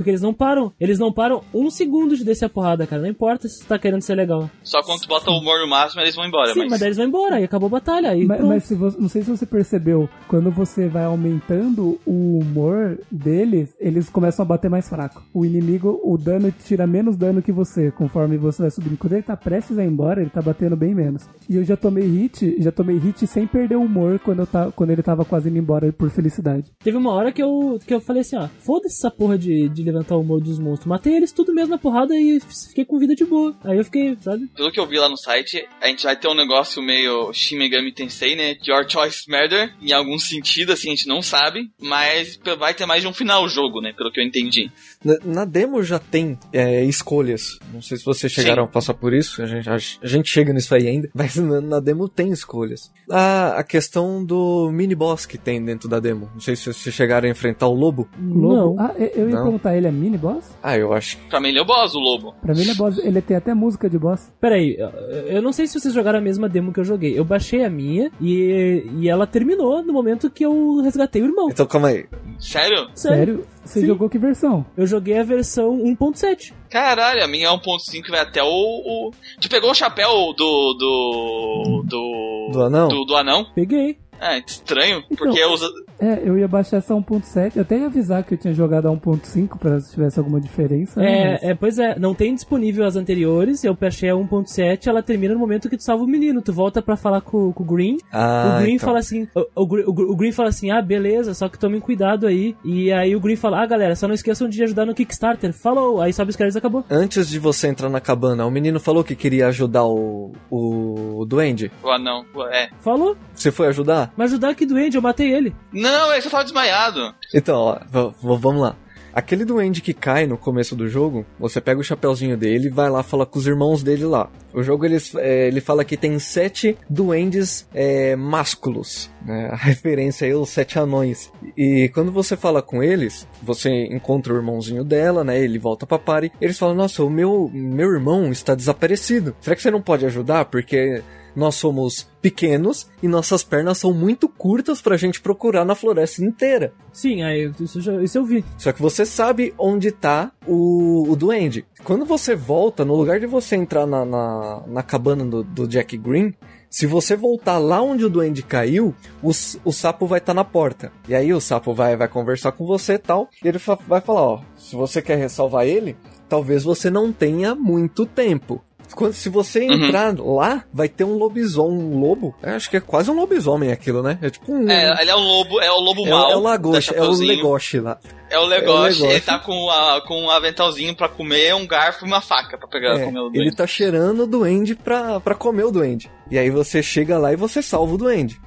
Porque eles não param. Eles não param um segundo de descer a porrada, cara. Não importa se tu tá querendo ser legal. Só quando tu bota o humor no máximo, eles vão embora. Sim, mas... daí eles vão embora, aí acabou a batalha. Aí Mas, mas se você, não sei se você percebeu, quando você vai aumentando o humor deles, eles começam a bater mais fraco. O inimigo, o dano tira menos dano que você, conforme você vai subindo. Quando ele tá prestes a ir embora, ele tá batendo bem menos. E eu já tomei hit, já tomei hit sem perder o humor quando, eu tá, quando ele tava quase indo embora por felicidade. Teve uma hora que eu, que eu falei assim, ó, foda-se essa porra de, de levantar o humor dos monstros. Matei eles tudo mesmo na porrada e fiquei com vida de boa. Aí eu fiquei, sabe? Pelo que eu vi lá no site, a gente vai ter um negócio meio Shin Megami Tensei, né? Your Choice Murder, em algum sentido, assim, a gente não sabe. Mas vai ter mais de um final o jogo, né? Pelo que eu entendi. Na, na demo já tem é, escolhas. Não sei se vocês chegaram Sim. a passar por isso. A gente, a, a gente chega nisso aí ainda. Mas na, na demo tem escolhas. A, a questão do mini boss que tem dentro da demo. Não sei se vocês chegaram a enfrentar o lobo. Lobo. Não. Ah, eu eu ia Não. perguntar, ele é mini boss? Ah, eu acho. Pra mim ele é o boss, o lobo. Pra mim ele é boss, ele tem até música de boss. Peraí, eu- eu não sei se vocês jogaram a mesma demo que eu joguei. Eu baixei a minha e, e ela terminou no momento que eu resgatei o irmão. Então calma aí. Sério? Sério? Você Sim. jogou que versão? Eu joguei a versão 1.7. Caralho, a minha é 1.5 vai até o, o. Tu pegou o chapéu do. do. do. Do anão? Do, do anão? Peguei. É, estranho, Então- porque os, É, eu ia baixar essa 1.7, eu até ia avisar que eu tinha jogado a 1.5 pra se tivesse alguma diferença. né, mas- É, é, pois é, não tem disponível as anteriores, eu baixei a 1.7, ela termina no momento que tu salva o menino, tu volta pra falar com, com o Green, Ah, o Green então. fala assim, o, o, o Gre- o Green fala assim, ah, beleza, só que tomem cuidado aí, e aí o Green fala, ah, galera, só não esqueçam de ajudar no Kickstarter, falou, aí sobe os caras e acabou. Antes de você entrar na cabana, o menino falou que queria ajudar o, o Duende. O anão. É. Falou, Você foi ajudar? mas ajudar que doente, eu matei ele. Não, ele só tava desmaiado. Então, ó, vamos lá. Aquele duende que cai no começo do jogo, você pega o chapeuzinho dele e vai lá falar com os irmãos dele lá. O jogo ele, é, ele fala que tem sete duendes é, másculos, né? A referência aí, os sete anões. E quando você fala com eles, você encontra o irmãozinho dela, né? Ele volta pra party. Eles falam: Nossa, o meu, meu irmão está desaparecido. Será que você não pode ajudar? Porque nós somos pequenos e nossas pernas são muito curtas pra gente procurar na floresta inteira. Sim, aí isso, eu já- isso eu vi. Só que você sabe onde tá o, o duende. Quando você volta, no lugar de você entrar na, na, na cabana do, do Jack Green, se você voltar lá onde o duende caiu, o, o sapo vai estar na porta. E aí o sapo vai, vai conversar com você e tal. E ele fa- vai falar: Ó, se você quer salvar ele, talvez você não tenha muito tempo. Quando, se você Uhum. entrar lá, vai ter um lobisomem, um lobo. Eu acho que é quase um lobisomem aquilo, né? É tipo um. É, ele é o lobo, é o lobo é, mau. é o lagoste, da é o legoche lá. É o Legoshi, É ele tá com, a, com um aventalzinho pra comer, um garfo e uma faca pra pegar É, comer o ele doente. tá cheirando o duende pra, pra comer o duende. E aí você chega lá e você salva o duende.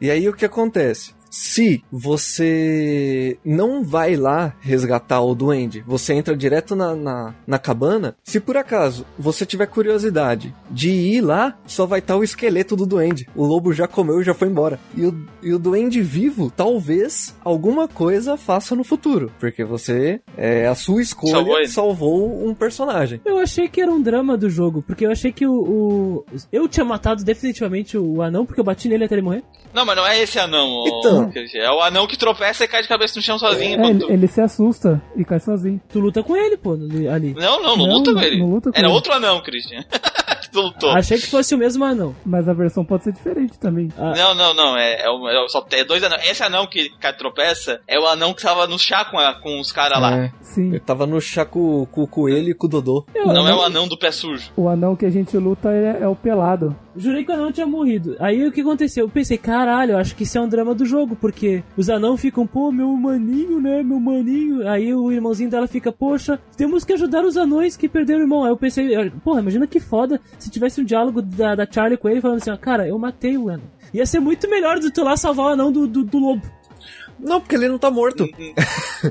E aí o que acontece? Se você não vai lá resgatar o duende, você entra direto na, na, na cabana. Se por acaso você tiver curiosidade de ir lá, só vai estar o esqueleto do duende. O lobo já comeu e já foi embora. E o, e o duende vivo, talvez alguma coisa faça no futuro. Porque você, é a sua escolha, Salvou salvou um personagem. Eu achei que era um drama do jogo, porque eu achei que o. o- eu tinha matado definitivamente o anão, porque eu bati nele até ele morrer. Não, mas não é esse anão. Então. É o anão que tropeça e cai de cabeça no chão sozinho. É, ele, tu- ele se assusta e cai sozinho. Tu luta com ele, pô, ali. Não, não, não, Não, luta com ele. não luta com Era ele. outro anão, Christian. tu lutou. Achei que fosse o mesmo anão. Mas a versão pode ser diferente também. Ah. Não, não, não. É, é, é só é dois anão. Esse anão que cai tropeça é o anão que tava no chá com, a- com os caras lá. É. Sim. Ele tava no chá com, com o coelho e com o Dodô. Não é eu o anão do pé sujo. O anão que a gente luta é, é o pelado. Jurei que o anão tinha morrido. Aí o que aconteceu? Eu pensei, caralho, eu acho que isso é um drama do jogo, porque os anão ficam, pô, meu maninho, né, meu maninho. Aí o irmãozinho dela fica, poxa, temos que ajudar os anões que perderam o irmão. Aí eu pensei, porra, imagina que foda se tivesse um diálogo da, da Charlie com ele falando assim, ó, cara, eu matei o anão. Ia ser muito melhor do tu lá salvar o anão do, do, do lobo. Não, porque ele não tá morto.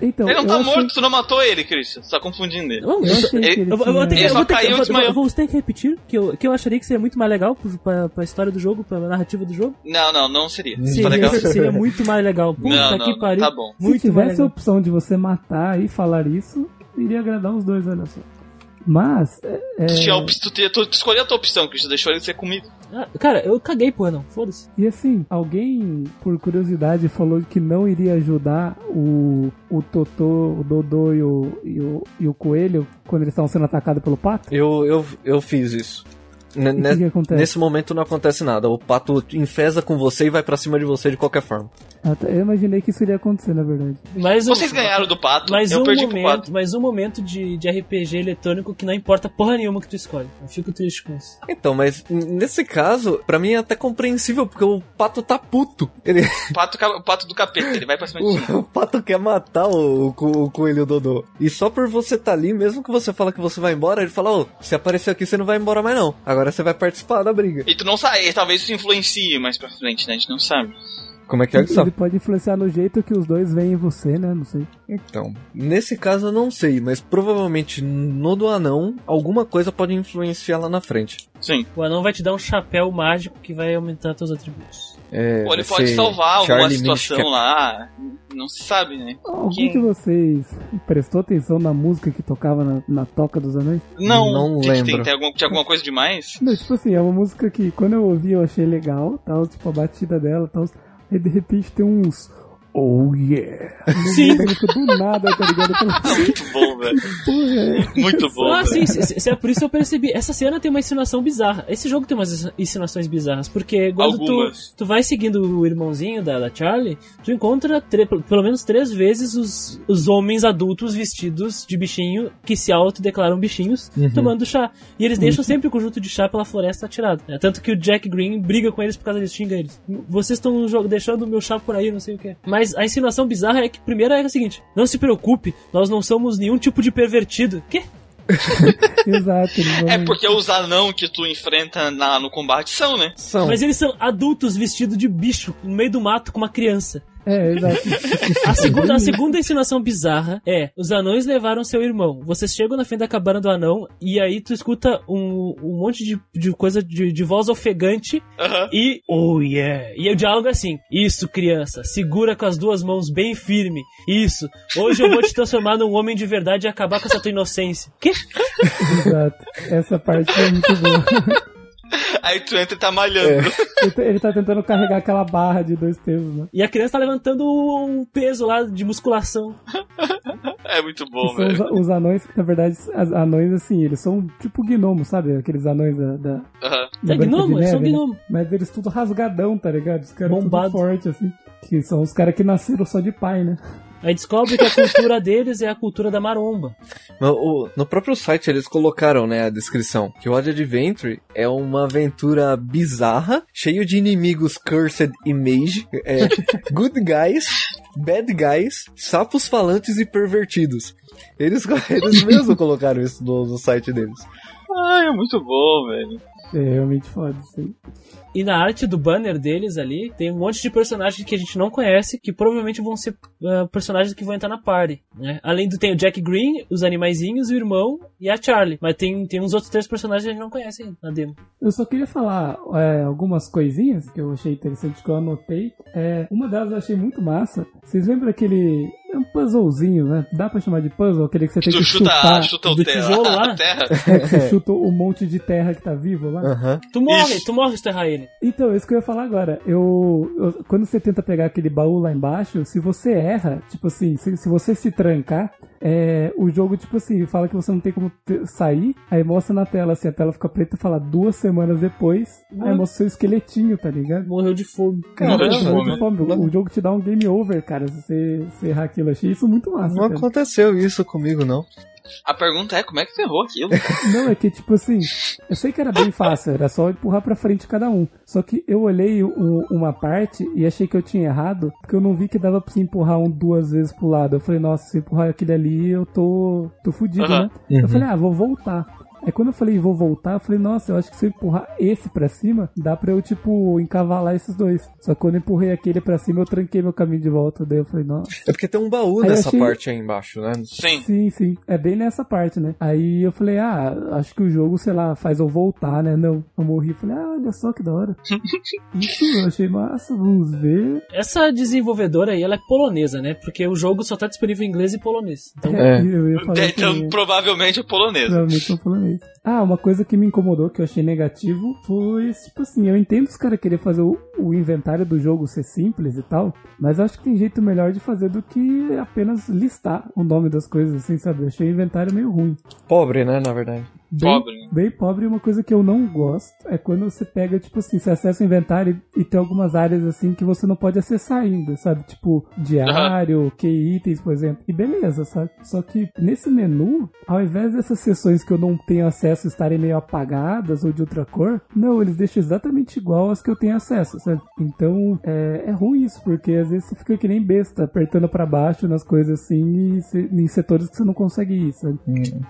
Então, Ele não tá achei- morto, tu não matou ele, Christian. Você tá confundindo ele. Não, Eu achei que Ele- Eu, eu que, eu que, só caiu e eu vou ter que repetir, que eu, que eu acharia que seria muito mais legal pra, pra história do jogo, pra narrativa do jogo. Não, não, não seria. Seria, Tá legal. seria muito mais legal. Puta Não, não, que pariu. tá bom. Se Muito mais tivesse a opção de você matar e falar isso, iria agradar os dois, olha só. Mas, é, é, Tu, tinha op- tu, te- tu escolheu a tua opção, Christian. Deixou ele ser comido. Ah, cara, eu caguei pro anão, foda-se. e assim, alguém, por curiosidade, falou que não iria ajudar o, o Totô, o Dodô e o, e o, e o Coelho quando eles estavam sendo atacados pelo pato? Eu, eu, eu fiz isso. N- que, que? Nesse momento não acontece nada. O pato enfesa com você e vai pra cima de você de qualquer forma. Ah, tá, Eu imaginei que isso iria acontecer, na verdade. Mas um- Vocês ganharam do pato, Mas eu um perdi pro momento, pato. mas um momento de, de RPG eletrônico que não importa porra nenhuma que tu escolhe. Eu fico triste com isso. Então, mas nesse caso, pra mim é até compreensível, porque o pato tá puto. Ele, O pato, o pato do capeta, ele vai pra cima de ti. o, pato quer matar o, o, o coelho Dodô. E só por você tá ali, mesmo que você fala que você vai embora, ele fala, ô, se aparecer aqui você não vai embora mais não. Agora você vai participar da briga. E tu não sabe, talvez isso influencie mais pra frente, né? A gente não sabe. Como é que é isso? Ele pode influenciar no jeito que os dois veem você, né? Não sei. Então, nesse caso eu não sei, mas provavelmente no do anão, alguma coisa pode influenciar lá na frente. Sim. O anão vai te dar um chapéu mágico que vai aumentar teus atributos. É, Ou ele pode salvar alguma Charlie situação Minch, lá. Não se sabe, né? Alguém Quem? de vocês prestou atenção na música que tocava na, na Toca dos Anões? Não, Não que que tem? lembro. Tem alguma, tinha alguma coisa demais? Não, tipo assim, é uma música que quando eu ouvi eu achei legal, tal, tipo a batida dela, tal. Aí de repente tem uns oh yeah. Sim. Do nada, tá ligado? Muito bom, velho. é. Muito bom, Ah, sim, se- é por isso que eu percebi. Essa cena tem uma insinuação bizarra. Esse jogo tem umas insinuações bizarras, porque quando tu, tu vai seguindo o irmãozinho da, da Charlie, tu encontra pelo menos três vezes os, os homens adultos vestidos de bichinho que se autodeclaram bichinhos tomando chá. E eles deixam sempre o conjunto de chá pela floresta atirado. né? Tanto que o Jack Green briga com eles por causa disso, xinga eles. Vocês estão deixando o meu chá por aí, não sei o que. Mas a insinuação bizarra é que, primeiro, é a seguinte: não se preocupe, nós não somos nenhum tipo de pervertido. Quê? Exato. É porque os anão que tu enfrenta na, no combate são, né? São. Mas eles são adultos vestidos de bicho no meio do mato com uma criança. É, exato. A segunda, a segunda insinuação bizarra é: os anões levaram seu irmão. Vocês chegam na frente da cabana do anão e aí tu escuta um, um monte de, de coisa de, de voz ofegante Aham. e oh yeah. E o diálogo é assim: Isso, criança, segura com as duas mãos bem firme. Isso, hoje eu vou te transformar num homem de verdade e acabar com essa tua inocência. Que? Exato. Essa parte é muito boa. Aí tu entra e tá malhando. Ele tá- Ele tá tentando carregar aquela barra de dois pesos, né? E a criança tá levantando um peso lá de musculação. É, muito Que bom, são os, velho. os anões, que na verdade, as anões, assim, eles são tipo gnomos, sabe? Aqueles anões da. da, Aham. da É gnomo, de eles são Neve, né? gnomo. Mas eles tudo rasgadão, tá ligado? Os caras tudo forte, assim. Que são os caras que nasceram só de pai, né? Aí descobre que a cultura deles é a cultura da maromba. No, no próprio site eles colocaram, né, a descrição, que o Odd Adventure é uma aventura bizarra, cheio de inimigos cursed e mage, é, good guys, bad guys, sapos falantes e pervertidos. Eles, eles mesmos colocaram isso no, no site deles. Ai, é muito bom, velho. É realmente foda isso aí. E na arte do banner deles ali, tem um monte de personagens que a gente não conhece, que provavelmente vão ser ah, personagens que vão entrar na party, né? Além do tem o Jack Green, os animaizinhos, o irmão e a Charlie. Mas tem, tem uns outros três personagens que a gente não conhece ainda na demo. Eu só queria falar é, algumas coisinhas que eu achei interessante que eu anotei. É, uma delas eu achei muito massa. Vocês lembram aquele. É um puzzlezinho, né? Dá pra chamar de puzzle? Aquele que você tem Tu que chuta, chutar. chuta o do terra, tijolo lá? terra. É, que você chuta um monte de terra que tá vivo lá. Aham. Tu morre, Isso. tu morre se tu errar ele. Então, isso que eu ia falar agora. Eu, eu- quando você tenta pegar aquele baú lá embaixo, se você erra, tipo assim, se, se você se trancar, é, o jogo, tipo assim, fala que você não tem como te- sair, aí mostra na tela, assim, a tela fica preta e fala duas semanas depois, aí mostra o seu esqueletinho, tá ligado? Morreu de fome. Morreu de fome. de fome. O, o jogo te dá um game over, cara, se você, se errar aquilo. Achei isso muito massa. Não cara. aconteceu isso comigo, não. A pergunta é, como é que tu errou aquilo? Não, é que tipo assim, eu sei que era bem fácil, era só empurrar pra frente cada um. Só que eu olhei o- uma parte e achei que eu tinha errado, porque eu não vi que dava pra você empurrar um duas vezes pro lado. Eu falei, nossa, se empurrar aquele ali, eu tô, tô fudido, Aham. né? Eu falei, ah, vou voltar. Aí quando eu falei vou voltar, eu falei, nossa, eu acho que se eu empurrar esse pra cima, dá pra eu, tipo, encavalar esses dois. Só que quando eu empurrei aquele pra cima, eu tranquei meu caminho de volta. Daí eu falei, nossa. É porque tem um baú Aí nessa achei- parte aí embaixo, né? Sim. Sim, sim. É bem nessa parte, né? Aí eu falei, ah, acho que o jogo, sei lá, faz eu voltar, né? Não. Eu morri. Falei, ah, olha só que da hora. Isso, eu achei massa. Vamos ver. Essa desenvolvedora aí, ela é polonesa, né? Porque o jogo só tá disponível em inglês e polonês. Então, É. Eu ia falar Então, assim, é. provavelmente é polonês. Provavelmente são polonês. one. Ah, uma coisa que me incomodou, que eu achei negativo, foi, tipo assim, eu entendo os caras querer fazer o, o inventário do jogo ser simples e tal, mas acho que tem jeito melhor de fazer do que apenas listar o nome das coisas, assim, sabe? Eu achei o inventário meio ruim. Pobre, né, na verdade. Bem, Pobre, né? Bem pobre, e uma coisa que eu não gosto é quando você pega, tipo assim, você acessa o inventário e tem algumas áreas assim que você não pode acessar ainda, sabe? Tipo, diário, que itens, por exemplo. E beleza, sabe? Só que nesse menu, ao invés dessas seções que eu não tenho acesso estarem meio apagadas ou de outra cor, não, eles deixam exatamente igual as que eu tenho acesso, sabe? Então, é, é ruim isso, porque às vezes você fica que nem besta, apertando pra baixo nas coisas assim, e se- em setores que você não consegue ir, sabe?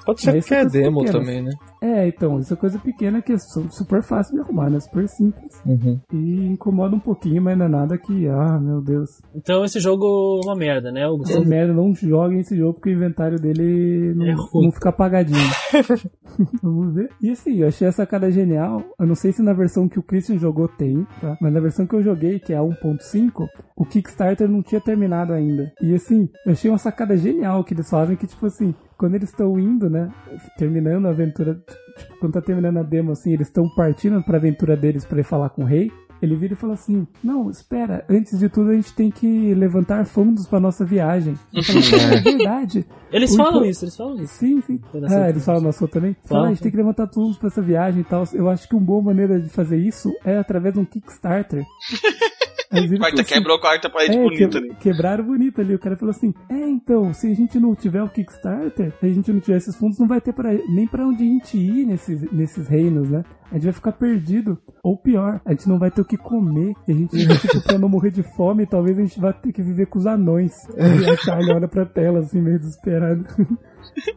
Pode ser porque é demo pequenas. também, né? É, então, isso é coisa pequena que é su- super fácil de arrumar, né? Super simples. Uhum. E incomoda um pouquinho, mas não é nada que, ah, meu Deus. então esse jogo é uma merda, né? O É Gustavo merda, não joguem esse jogo porque o inventário dele não, É não fica apagadinho. Vamos ver. E assim, eu achei a sacada genial. Eu não sei se na versão que o Christian jogou tem, tá? Mas na versão que eu joguei, que é a 1.5, o Kickstarter não tinha terminado ainda. E assim, eu achei uma sacada genial que eles fazem que, tipo assim, quando eles estão indo, né? Terminando a aventura, tipo, quando tá terminando a demo, assim, eles estão partindo pra aventura deles pra ir falar com o rei. Ele vira e fala assim: Não, espera, antes de tudo a gente tem que levantar fundos pra nossa viagem. Eu falo, "É, é verdade. Eles O falam impor- isso, eles falam isso. Sim, sim. Ah, eles falam na sua também? Fala, Falam, a gente tem que levantar fundos pra essa viagem e tal. Eu acho que uma boa maneira de fazer isso é através de um Kickstarter. E Quarta assim, quebrou a quarta parede é, bonita que- ali. quebraram bonito ali. O cara falou assim: É, então, se a gente não tiver o Kickstarter, se a gente não tiver esses fundos, não vai ter pra, nem pra onde a gente ir nesses, nesses reinos, né? A gente vai ficar perdido. Ou pior, a gente não vai ter o que comer. E a gente, tipo, pra não morrer de fome, talvez a gente vá ter que viver com os anões. Aí a Charlie olha pra tela, assim, meio desesperado.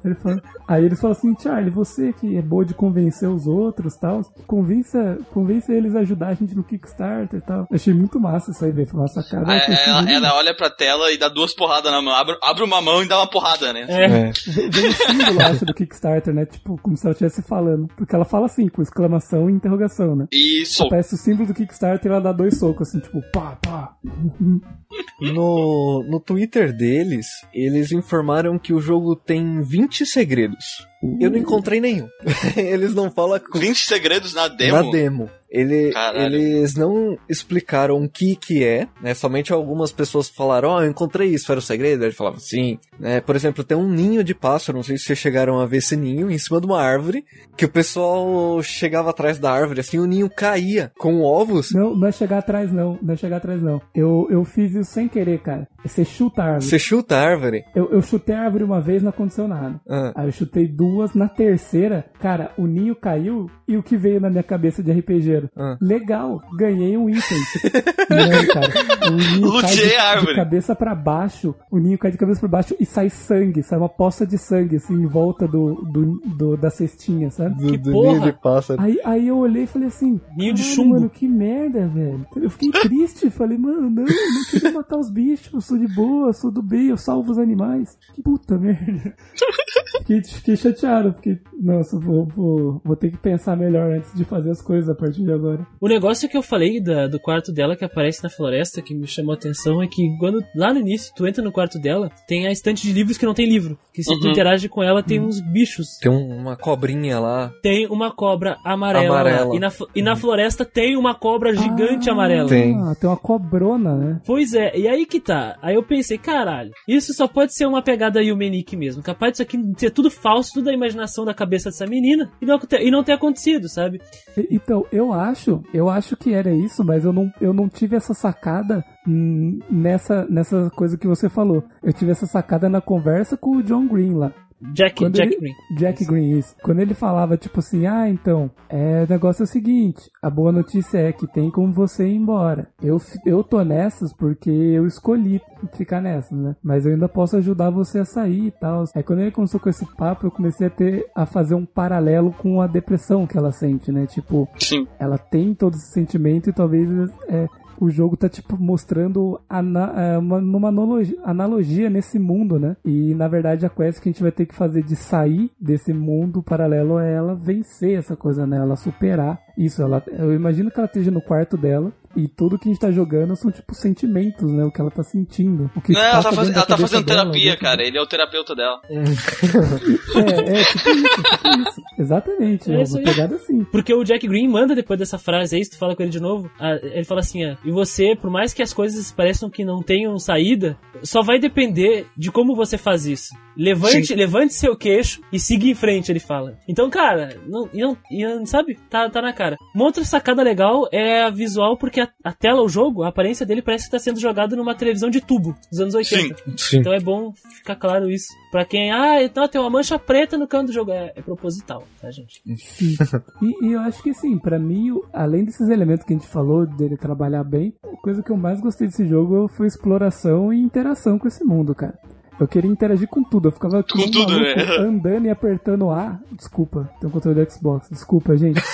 Ele fala- aí eles falam assim, Charlie, você que é boa de convencer os outros tal, convença, convença eles a ajudar a gente no Kickstarter e tal. Achei muito massa isso aí, velho. Foi uma sacada. Ela, ela olha pra tela e dá duas porradas na mão. Abre, abre uma mão e dá uma porrada, né? É, É. Vem o símbolo, acho, do Kickstarter, né? Tipo, como se ela estivesse falando. Porque ela fala assim, com exclamação e interrogação, né? Soco. Aparece o símbolo do Kickstarter e ela dá dois socos, assim, tipo, pá, pá. No, no Twitter deles, eles informaram que o jogo tem 20 segredos. Eu não encontrei nenhum. eles não falam com 20 segredos na demo? na demo. Ele, eles não explicaram o que que é, né? Somente algumas pessoas falaram, ó, eu encontrei isso, era o segredo? Aí Ele falava, sim. Né? Por exemplo, tem um ninho de pássaro, não sei se vocês chegaram a ver esse ninho, em cima de uma árvore, que o pessoal chegava atrás da árvore, assim, o ninho caía com ovos. Não, não é chegar atrás, não. Não é chegar atrás, não. Eu, eu fiz isso sem querer, cara. Você chuta a árvore. Você chuta a árvore. Eu, eu chutei a árvore uma vez, não aconteceu nada. Ah, Aí eu chutei duas, na terceira, cara, o ninho caiu e o que veio na minha cabeça de RPGero? Ah. Legal, ganhei um item. Não, cara, o ninho cai Luteei de, a árvore. de cabeça pra baixo, o ninho cai de cabeça pra baixo e sai sangue, sai uma poça de sangue, assim, em volta do, do, do- da cestinha, sabe? do, Que do porra! ninho de pássaro. Aí, aí eu olhei e falei assim, Ninho de "Caralho, chumbo." Mano, que merda, velho. Eu fiquei triste, falei, mano, não, eu não queria matar os bichos, eu sou de boa, eu sou do bem, eu salvo os animais. Que puta merda. Fiquei, fiquei chateado, fiquei, nossa, vou, vou, vou ter que pensar melhor antes de fazer as coisas a partir de agora. O negócio que eu falei da- do quarto dela que aparece na floresta, que me chamou a atenção, é que quando lá no início tu entra no quarto dela, tem a estante de livros que não tem livro. Que se tu Uhum. interage com ela, tem uns bichos. Tem um- uma cobrinha lá. Tem uma cobra amarela. Amarela. E, na, e na floresta tem uma cobra gigante Ah, amarela. Tem. tem uma cobrona, né? Pois é, e aí que tá. Aí eu pensei, caralho, isso só pode ser uma pegada Yumenique mesmo. Capaz disso aqui ser tudo falso, tudo a imaginação da cabeça dessa menina e não, ter- e não ter acontecido, sabe? Então, eu acho, eu acho que era isso, mas eu não, eu não tive essa sacada nessa, nessa coisa que você falou. Eu tive essa sacada na conversa com o John Green lá. Jack, Quando Jack ele- Green. Jack Green, isso. Quando ele falava, tipo assim, ah, então, é, o negócio é o seguinte, a boa notícia é que tem como você ir embora. Eu, eu tô nessas porque eu escolhi ficar nessas, né? Mas eu ainda posso ajudar você a sair e tal. Aí quando ele começou com esse papo, eu comecei a ter, a fazer um paralelo com a depressão que ela sente, né? Tipo, Sim. ela tem todo esse sentimento e talvez é, o jogo tá tipo mostrando ana- é, uma, uma analogia, analogia nesse mundo, né? E na verdade a quest que a gente vai ter que fazer de sair desse mundo paralelo é ela vencer essa coisa, né? Ela superar isso. Ela, eu imagino que ela esteja no quarto dela e tudo que a gente tá jogando são tipo sentimentos, né? O que ela tá sentindo. O que Não, ela tá, faz- ela tá fazendo dela, terapia, dentro cara. Ele é o terapeuta dela. É, é, tipo isso, tipo isso. Exatamente. É É uma pegada assim. Porque o Jack Green manda depois dessa frase aí, se tu fala com ele de novo, ah, ele fala assim, ah, e você, por mais que as coisas pareçam que não tenham saída, só vai depender de como você faz isso. Levante, Sim. levante seu queixo e siga em frente, ele fala. Então, cara, não, e não, não- sabe? Tá, tá na cara. Uma outra sacada legal é a visual, porque a, a tela, o jogo, a aparência dele parece que tá sendo jogado numa televisão de tubo, dos anos 80. Sim. Então é bom ficar claro isso. Pra quem, ah, então tem uma mancha preta no canto do jogo. É, é proposital, tá, gente? Sim. E, e eu acho que assim, pra mim, além desses elementos que a gente falou, dele trabalhar bem, a coisa que eu mais gostei desse jogo foi exploração e interação com esse mundo, cara. Eu queria interagir com tudo, eu ficava Com um tudo, maluco, né? andando e apertando A. Desculpa, tem um controle do Xbox, desculpa, gente.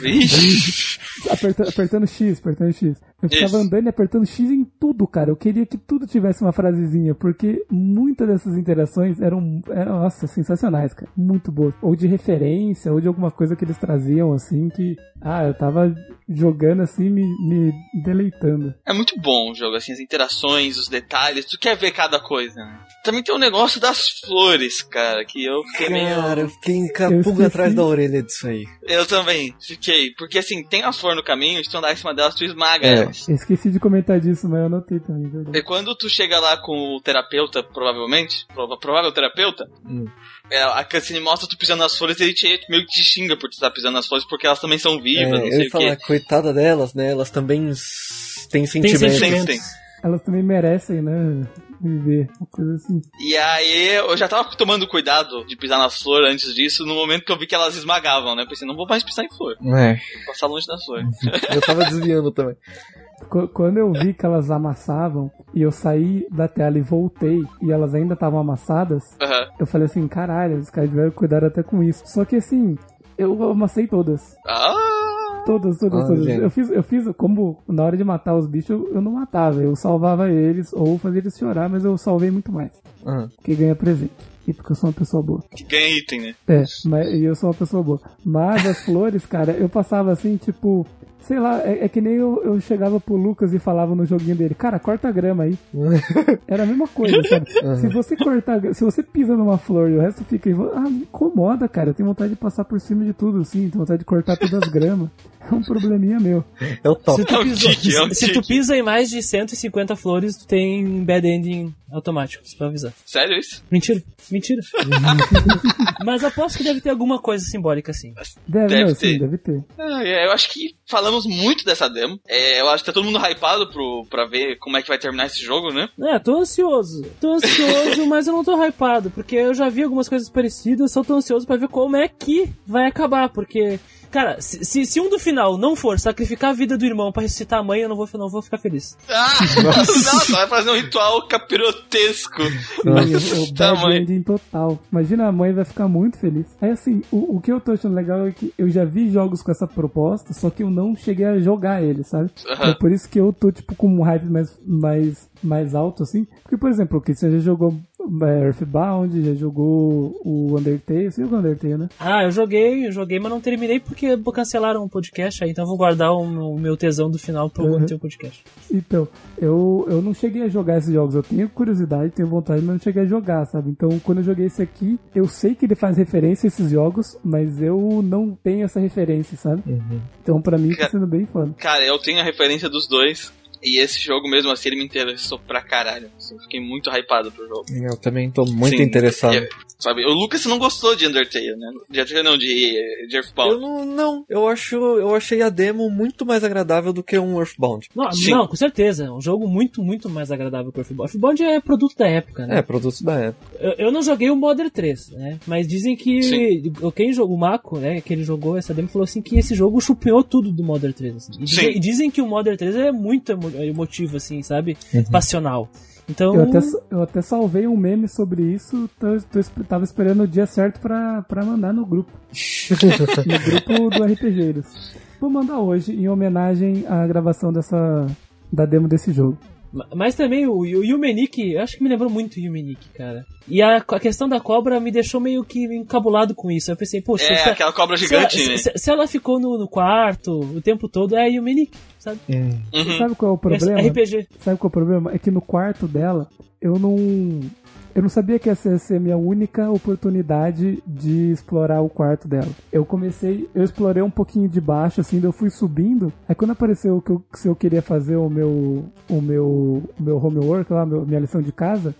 Aperta- apertando X, apertando X. Eu ficava Isso. andando e apertando X em tudo, cara. Eu queria que tudo tivesse uma frasezinha, porque muitas dessas interações eram, eram nossa, sensacionais, cara. Muito boas. Ou de referência, ou de alguma coisa que eles traziam, assim, que, ah, eu tava jogando assim, me, me deleitando. É muito bom o jogo, assim, as interações, os detalhes. Tu quer ver cada coisa. Coisa, né? Também tem o negócio das flores, cara, que eu fiquei Cara, meio. eu fiquei com a Eu pulga esqueci. atrás da orelha disso aí. Eu também fiquei. Porque assim, tem as flores no caminho, se tu andar em cima delas, tu esmaga É. elas. Esqueci de comentar disso, mas eu anotei também, E verdade. quando tu chega lá com o terapeuta, provavelmente, prova- provável terapeuta, Hum. é, a cutscene mostra tu pisando nas flores e ele te, meio que te xinga por tu estar pisando nas flores, porque elas também são vivas, É, não eu sei o falar, quê. coitada delas, né? Elas também têm Tem sentimentos. sentimentos. Sim, Elas também merecem, né? Viver, uma coisa assim. E aí eu já tava tomando cuidado de pisar nas flores antes disso, no momento que eu vi que elas esmagavam, né? Eu pensei, não vou mais pisar em flor, É, vou passar longe das flores. eu tava desviando também. Qu- Quando eu vi que elas amassavam e eu saí da tela e voltei e elas ainda estavam amassadas, Aham. eu falei assim, caralho, os caras tiveram cuidado até com isso. Só que assim, eu amassei todas. Ah! Todas, todas, Ah, todas. gente. Eu fiz, eu fiz, como na hora de matar os bichos, eu, eu não matava, eu salvava eles ou fazia eles chorar, mas eu salvei muito mais. Ah, Porque ganha presente. E porque eu sou uma pessoa boa. Que ganha item, né? É, mas, e eu sou uma pessoa boa. Mas as flores, cara, eu passava assim, tipo, sei lá, é, é que nem eu, eu chegava pro Lucas e falava no joguinho dele, cara, corta a grama aí. Era a mesma coisa, sabe? Se você cortar, se você pisa numa flor e o resto fica aí, ah, me incomoda, cara. Eu tenho vontade de passar por cima de tudo, assim, tenho vontade de cortar todas as gramas. É um probleminha meu. é o top. Se tu, É um pisou- é um se tu pisa em mais de 150 flores, tu tem bad ending automático, só pra avisar. Sério isso? Mentira, mentira. Mas aposto que deve ter alguma coisa simbólica assim. Deve, Deve não, ter. sim, deve ter. Ah, é, eu acho que falamos muito dessa demo. É, eu acho que tá todo mundo hypado pro, pra ver como é que vai terminar esse jogo, né? É, tô ansioso. Tô ansioso, mas eu não tô hypado, porque eu já vi algumas coisas parecidas, só tô ansioso pra ver como é que vai acabar, porque. Cara, se, se, se um do final não for sacrificar a vida do irmão pra ressuscitar a mãe, eu não vou, não vou ficar feliz. Ah! Nossa, vai fazer um ritual capirotesco. Sim, o, o Tá, bad mãe. ending total. Imagina a mãe vai ficar muito feliz. Aí assim, o, o que eu tô achando legal é que eu já vi jogos com essa proposta, só que eu não cheguei a jogar ele, sabe? Aham. É por isso que eu tô, tipo, com um hype mais, mais, mais alto, assim. Porque, por exemplo, o Christian já jogou Earthbound, já jogou o Undertale. Você jogou Undertale, né? Ah, eu joguei, eu joguei, mas não terminei porque cancelaram o podcast aí, então eu vou guardar o meu, o tesão do final pro Uhum. teu podcast. Então, eu, eu não cheguei a jogar esses jogos. Eu tenho curiosidade, tenho vontade, mas não cheguei a jogar, sabe? Então, quando eu joguei esse aqui, eu sei que ele faz referência a esses jogos, mas eu não tenho essa referência, sabe? Então, pra mim, tá sendo bem foda. Cara, eu tenho a referência dos dois. E esse jogo mesmo assim, ele me interessou pra caralho. Assim, eu fiquei muito hypado pro jogo. Eu também tô muito Sim, interessado. é, sabe, o Lucas não gostou de Undertale, né? De Undertale não, de, de Earthbound. Eu não, não, eu acho, eu achei a demo muito mais agradável do que um Earthbound. Não, não, com certeza. É um jogo muito, muito mais agradável que o Earthbound. Earthbound é produto da época, né? É, produtos da época. Eu, eu não joguei o Modern 3, né? Mas dizem que Sim. quem jogou o Mako, né? Que ele jogou essa demo, falou assim que esse jogo chupinhou tudo do Modern 3. Assim. E, dizem, e dizem que o Modern 3 é muito emo- emotivo, assim, sabe? Passional. Então. Eu até, eu até salvei um meme sobre isso, tô, tô tava esperando o dia certo pra, pra mandar no grupo. no grupo do RPGeiros. Vou mandar hoje, em homenagem à gravação dessa da demo desse jogo. Ma- Mas também o, o Yumenik, eu acho que me lembrou muito o Yumenik, cara. E a, a questão da cobra me deixou meio que encabulado com isso. Eu pensei, poxa, É, se, ela- aquela cobra se ela, gigante, né? se- se ela ficou no, no quarto o tempo todo, é a Yumenik, sabe? Uhum. Sabe qual é o problema? RPG. Sabe qual é o problema? É que no quarto dela, eu não. Eu não sabia que essa ia ser a minha única oportunidade de explorar o quarto dela. Eu comecei, eu explorei um pouquinho de baixo, assim, eu fui subindo. Aí quando apareceu o que eu, se eu queria fazer o meu, o meu, o meu homework lá, meu- minha lição de casa,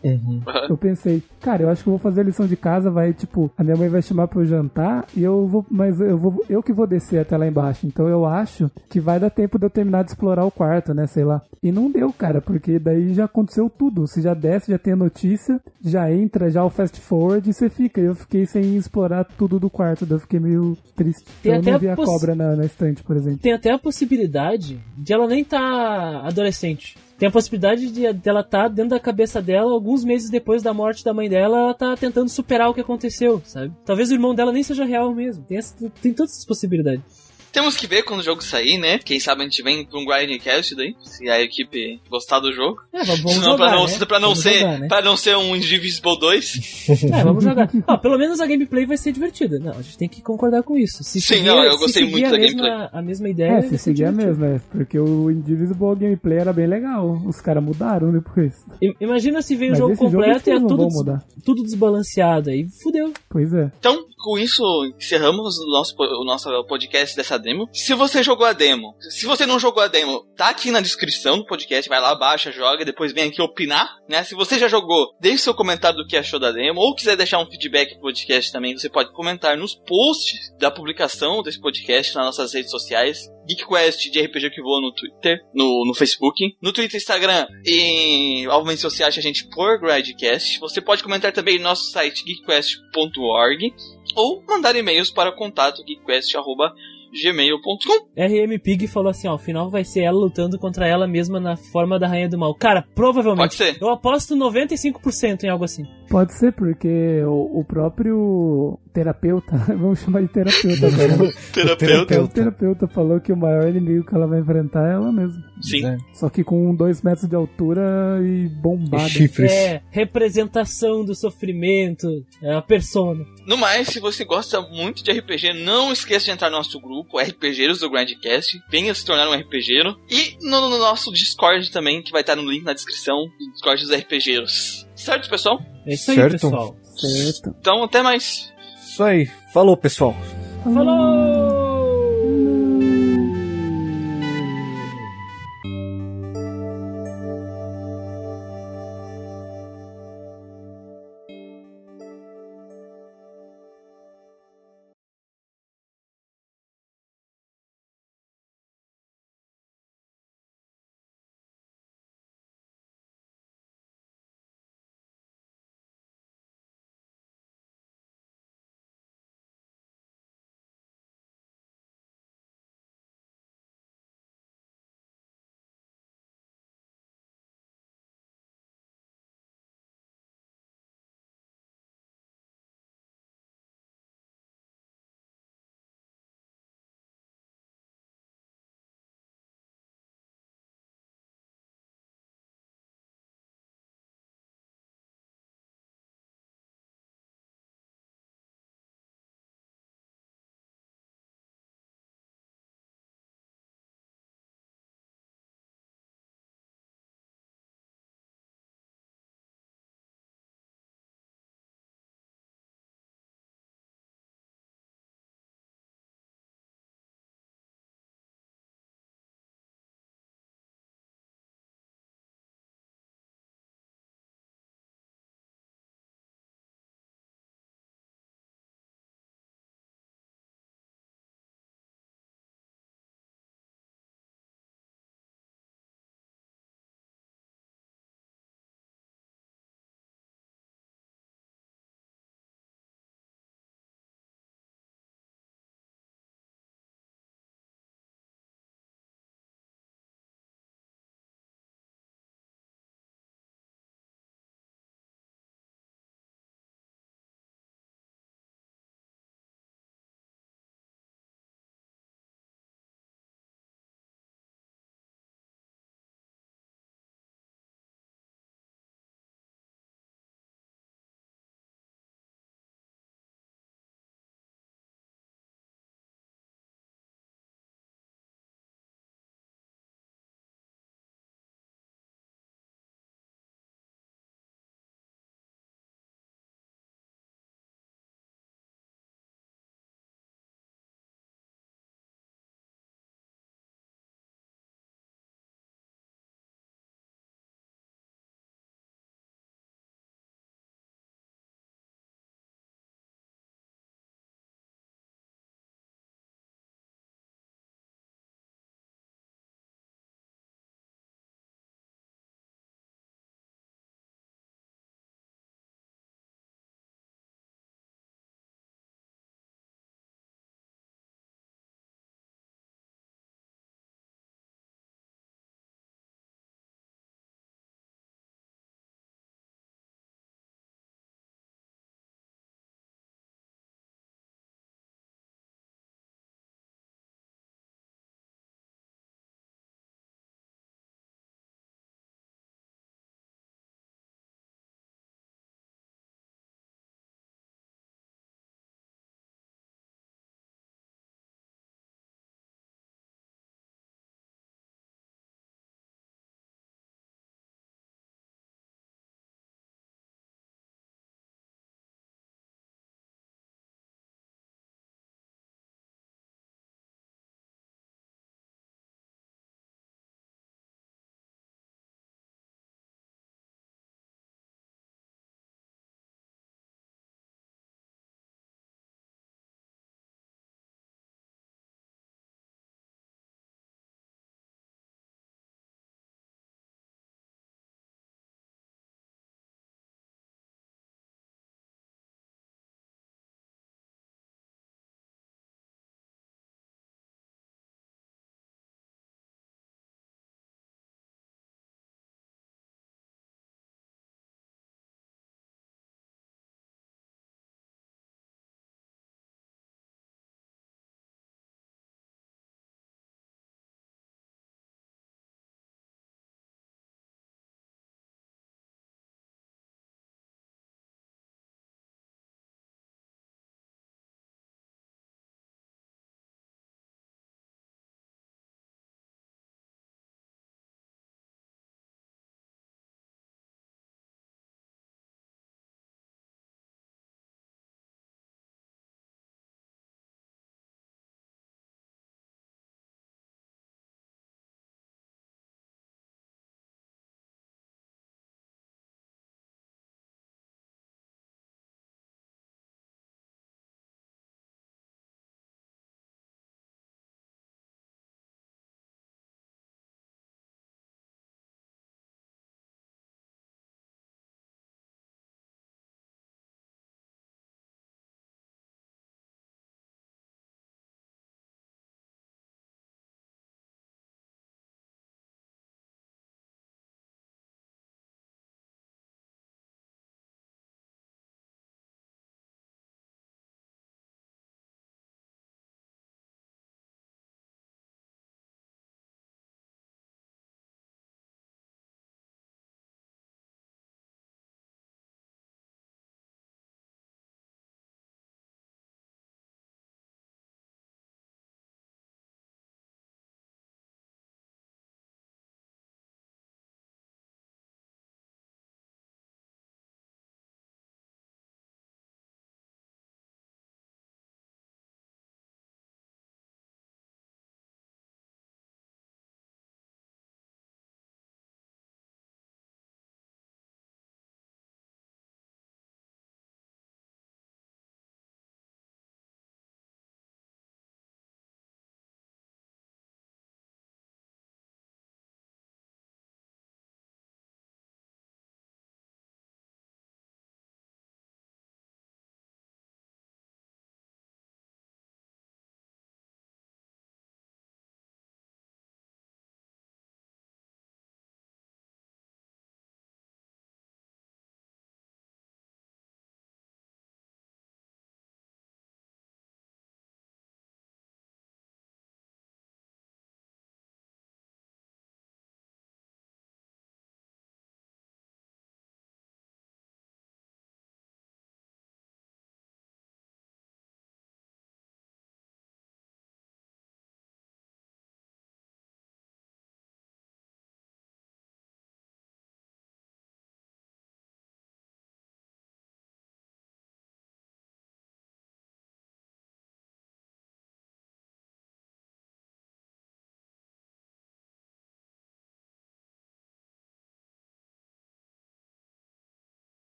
eu pensei, cara, eu acho que eu vou fazer a lição de casa, vai, tipo, a minha mãe vai chamar pra eu jantar e eu vou, mas eu vou, eu que vou descer até lá embaixo. Então eu acho que vai dar tempo de eu terminar de explorar o quarto, né, sei lá. E não deu, cara, porque daí já aconteceu tudo. Você já desce, já tem a notícia, já entra, já o fast forward e você fica. Eu fiquei sem explorar tudo do quarto, daí eu fiquei meio triste. Tem eu não vi a cobra na, na estante, por exemplo. Tem até a possibilidade de ela nem estar adolescente. Tem a possibilidade de dela estar dentro da cabeça dela, alguns meses depois da morte da mãe dela, ela tá tentando superar o que aconteceu, sabe? Talvez o irmão dela nem seja real mesmo. Tem, essa- tem todas essas possibilidades. Temos que ver quando o jogo sair, né? Quem sabe a gente vem pra um Grindcast daí, se a equipe gostar do jogo. É, vamos, Senão, jogar, pra não, né? pra não Vamos ser, jogar, né? pra não ser um Indivisible 2. É, vamos jogar. Ó, pelo menos a gameplay vai ser divertida. Não, a gente tem que concordar com isso. Se Sim, seguir- não, eu gostei muito a da mesma, gameplay. A mesma ideia. É, se seguir a mesma, é, porque o Indivisible gameplay era bem legal. Os caras mudaram depois. I- Imagina se vem o jogo jogo completo que e é tudo, des- mudar. tudo desbalanceado. Aí fudeu. Pois é. Então, com isso, encerramos o nosso, o nosso podcast dessa demo. Se você jogou a demo, se você não jogou a demo, tá aqui na descrição do podcast, vai lá, baixa, joga, depois vem aqui opinar, né? Se você já jogou, deixe seu comentário do que achou da demo, ou quiser deixar um feedback pro podcast também, você pode comentar nos posts da publicação desse podcast nas nossas redes sociais. GeekQuest de RPG que voa no Twitter, no, no Facebook, no Twitter, Instagram e você acha a gente por Gradcast. Você pode comentar também no nosso site geekquest.org ou mandar e-mails para contato geekquest.gmail.com. RM Pig falou assim: ó, o final vai ser ela lutando contra ela mesma na forma da Rainha do Mal. Cara, provavelmente. Pode ser. Eu aposto 95% em algo assim. Pode ser, porque o, o próprio terapeuta, vamos chamar de terapeuta agora. Terapeuta. O terapeuta falou que o maior inimigo que ela vai enfrentar é ela mesma. Sim. É. Só que com dois metros de altura e bombada. E chifres. É, representação do sofrimento, é a persona. No mais, se você gosta muito de RPG, não esqueça de entrar no nosso grupo, RPGeiros do Grandcast. Venha se tornar um RPGeiro. E no, no nosso Discord também, que vai estar no link na descrição Discord dos RPGeiros. Certo, pessoal? É isso aí, Certo. pessoal. Certo. Então, até mais. Isso aí. Falou, pessoal. Falou!